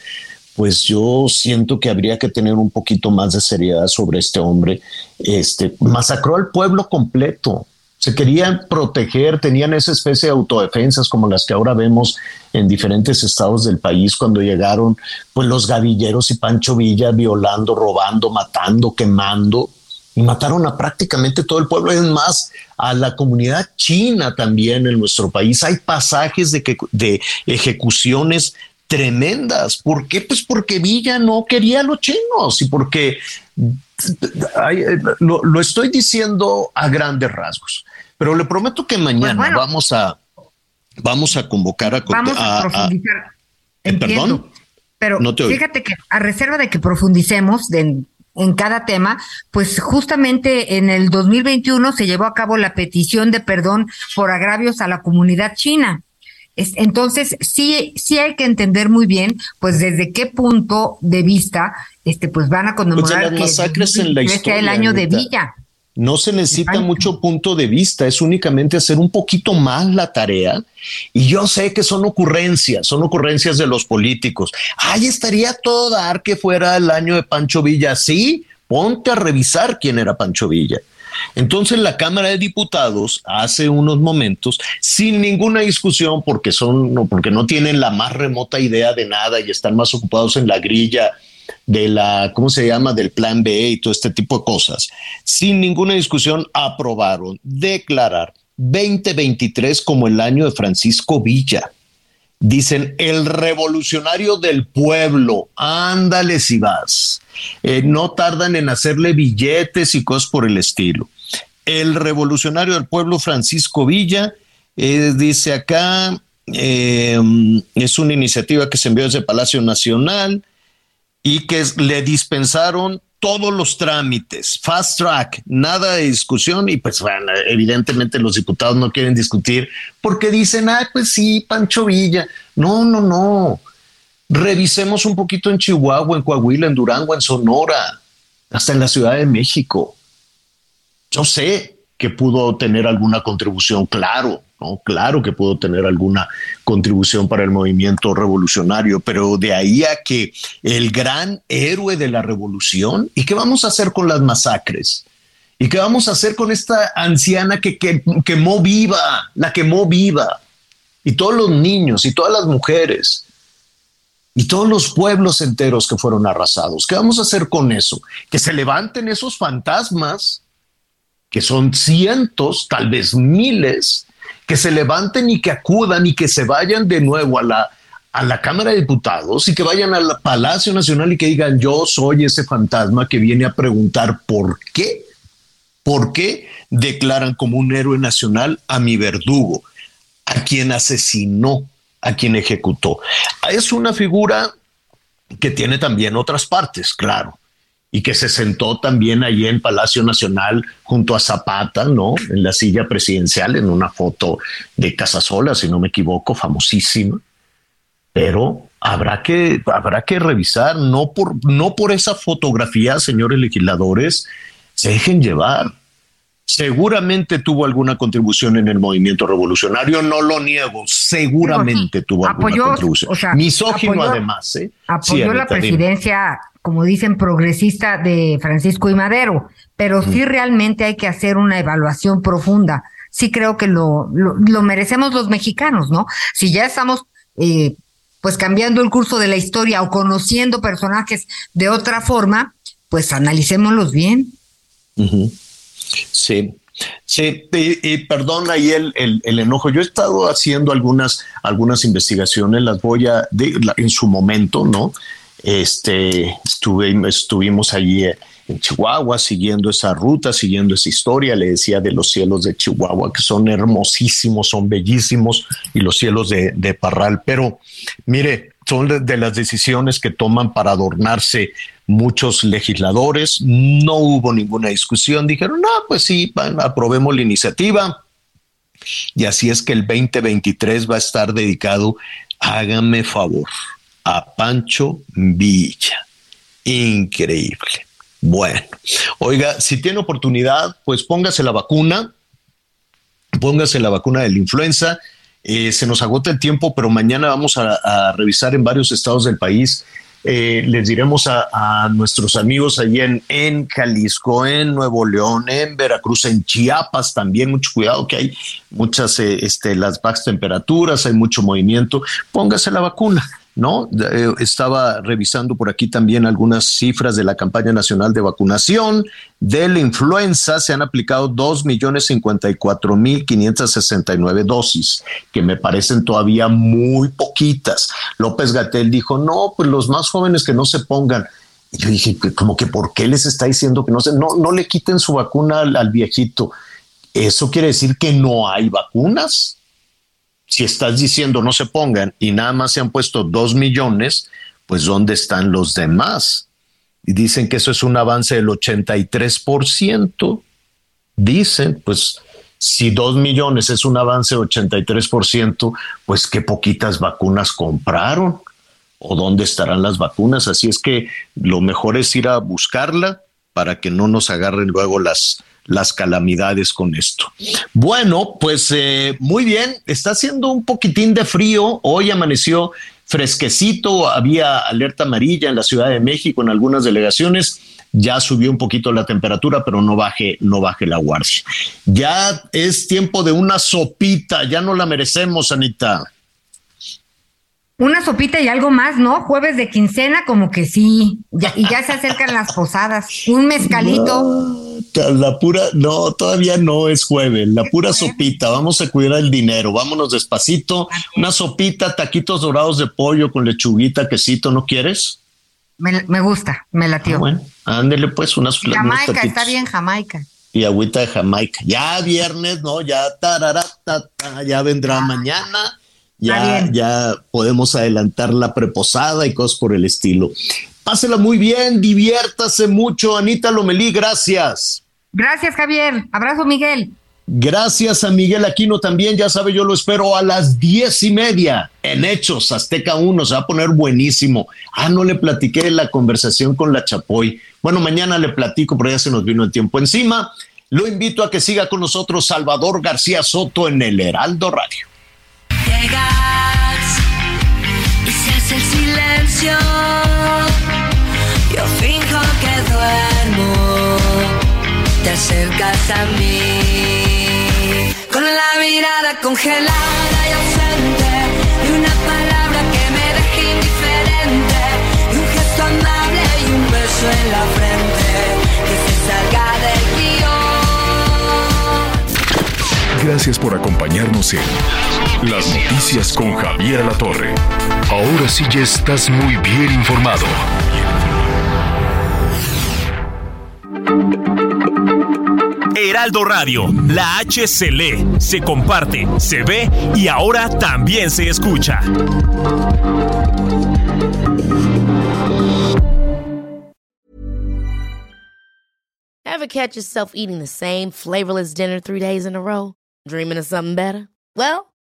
pues yo siento que habría que tener un poquito más de seriedad sobre este hombre. Este masacró al pueblo completo. Se querían proteger, tenían esa especie de autodefensas como las que ahora vemos en diferentes estados del país cuando llegaron pues los gavilleros y Pancho Villa violando, robando, matando, quemando y mataron a prácticamente todo el pueblo. Es más, a la comunidad china también en nuestro país. Hay pasajes de, que, de ejecuciones tremendas. ¿Por qué? Pues porque Villa no quería a los chinos y porque lo, estoy diciendo a grandes rasgos. Pero le prometo que mañana pues vamos a vamos a convocar a vamos a, profundizar. ¿Eh, perdón. Pero fíjate que a reserva de que profundicemos de, en cada tema, pues justamente en el 2021 se llevó a cabo la petición de perdón por agravios a la comunidad china. entonces, sí, sí hay que entender muy bien, pues desde qué punto de vista, este, pues van a conmemorar pues en la historia, el año de Villa. No se necesita mucho punto de vista, es únicamente hacer un poquito más la tarea. Y yo sé que son ocurrencias, son ocurrencias de los políticos. Ahí estaría todo dar que fuera el año de Pancho Villa. Sí, ponte a revisar quién era Pancho Villa. Entonces la Cámara de Diputados hace unos momentos, sin ninguna discusión, porque son, no, porque no tienen la más remota idea de nada y están más ocupados en la grilla de la, ¿cómo se llama?, del plan B y todo este tipo de cosas, sin ninguna discusión aprobaron declarar 2023 como el año de Francisco Villa. Dicen, el revolucionario del pueblo, ándale si vas. Eh, no tardan en hacerle billetes y cosas por el estilo. El revolucionario del pueblo, Francisco Villa, eh, dice acá, eh, es una iniciativa que se envió desde Palacio Nacional, y que le dispensaron todos los trámites, fast track, nada de discusión y pues bueno, evidentemente los diputados no quieren discutir porque dicen, ah, pues sí, Pancho Villa. No, no, no. Revisemos un poquito en Chihuahua, en Coahuila, en Durango, en Sonora, hasta en la Ciudad de México. Yo sé que pudo tener alguna contribución, claro, Claro que pudo tener alguna contribución para el movimiento revolucionario, pero de ahí a que el gran héroe de la revolución, ¿y qué vamos a hacer con las masacres? ¿Y qué vamos a hacer con esta anciana que, que quemó viva, la quemó viva? Y todos los niños y todas las mujeres y todos los pueblos enteros que fueron arrasados. ¿Qué vamos a hacer con eso? Que se levanten esos fantasmas, que son cientos, tal vez miles, que se levanten y que acudan y que se vayan de nuevo a la, a la Cámara de Diputados y que vayan al Palacio Nacional y que digan, yo soy ese fantasma que viene a preguntar por qué, por qué declaran como un héroe nacional a mi verdugo, a quien asesinó, a quien ejecutó. Es una figura que tiene también otras partes, claro y que se sentó también allí en Palacio Nacional junto a Zapata, ¿no? En la silla presidencial, en una foto de Casasola, si no me equivoco, famosísima. Pero habrá que, habrá que revisar, no por, no por esa fotografía, señores legisladores, se dejen llevar. Seguramente tuvo alguna contribución en el movimiento revolucionario, no lo niego, seguramente tuvo alguna contribución. Misógino además. ¿eh? Apoyó la presidencia, como dicen, progresista de Francisco y Madero, pero sí realmente hay que hacer una evaluación profunda. Sí creo que lo, lo, merecemos los mexicanos, ¿no? Si ya estamos eh, pues cambiando el curso de la historia o conociendo personajes de otra forma, pues analicémoslos bien. Sí, Sí, y, perdón ahí el, el, enojo. Yo he estado haciendo algunas, algunas investigaciones, las voy a, en su momento, ¿no? Este, estuve, estuvimos allí en Chihuahua siguiendo esa ruta, siguiendo esa historia. Le decía de los cielos de Chihuahua, que son hermosísimos, son bellísimos, y los cielos de, de Parral. Pero mire, son de las decisiones que toman para adornarse muchos legisladores, no hubo ninguna discusión, dijeron, no, pues sí, aprobemos la iniciativa. Y así es que el 2023 va a estar dedicado, hágame favor, a Pancho Villa. Increíble. Bueno, oiga, si tiene oportunidad, pues póngase la vacuna, póngase la vacuna de la influenza. Eh, se nos agota el tiempo, pero mañana vamos a revisar en varios estados del país eh, les diremos a, nuestros amigos allí en, en Jalisco, en Nuevo León, en Veracruz, en Chiapas también, mucho cuidado que hay muchas, eh, este, las bajas temperaturas, hay mucho movimiento, póngase la vacuna. ¿No? Eh, estaba revisando por aquí también algunas cifras de la campaña nacional de vacunación de la influenza. Se han aplicado 2.054.569 dosis, que me parecen todavía muy poquitas. López Gatel dijo, no, pues los más jóvenes que no se pongan. Y yo dije, como que ¿por qué les está diciendo que no se, no, no le quiten su vacuna al viejito? ¿Eso quiere decir que no hay vacunas? Si estás diciendo no se pongan y nada más se han puesto dos millones, pues ¿dónde están los demás? Y dicen que eso es un avance del 83%. Dicen, pues si dos millones es un avance del 83%, pues qué poquitas vacunas compraron o dónde estarán las vacunas. Así es que lo mejor es ir a buscarla para que no nos agarren luego las, las calamidades con esto. Bueno, pues eh, muy bien, está haciendo un poquitín de frío, hoy amaneció fresquecito, había alerta amarilla en la Ciudad de México en algunas delegaciones, ya subió un poquito la temperatura, pero no baje, no baje la guardia. Ya es tiempo de una sopita, ya no la merecemos, Anita. Una sopita y algo más, ¿no? Jueves de quincena, como que sí. y ya se acercan las posadas. Un mezcalito. la pura, no, todavía no es jueves. La pura sopita. Vamos a cuidar el dinero. Vámonos despacito. Una sopita, taquitos dorados de pollo con lechuguita, quesito, ¿no quieres? Me, gusta, me latió. Ah, bueno, ándele pues unas Jamaica, está bien Jamaica. Y agüita de Jamaica. Ya viernes, ¿no? Ya tarara, ya vendrá mañana ya, ya podemos adelantar la preposada y cosas por el estilo. Pásela muy bien, diviértase mucho, Anita Lomelí, gracias. Gracias, Javier. Abrazo, Miguel. Gracias a Miguel Aquino también, ya sabe, yo lo espero a las diez y media en Hechos, Azteca 1, se va a poner buenísimo. Ah, no le platiqué la conversación con la Chapoy. Bueno, mañana le platico, pero ya se nos vino el tiempo encima. Lo invito a que siga con nosotros Salvador García Soto en el Heraldo Radio y se hace el silencio. Yo finjo que duermo, te acercas a mí con la mirada congelada y ausente y una palabra que me deje indiferente y un gesto amable y un beso en la frente que se salga del guion. Gracias por acompañarnos en las noticias con Javier La Torre. Ahora sí ya estás muy bien informado. Heraldo Radio, la H se lee, se comparte, se ve y ahora también se escucha. Ever catch yourself eating the same flavorless dinner three days in a row? Dreaming of something better? Well,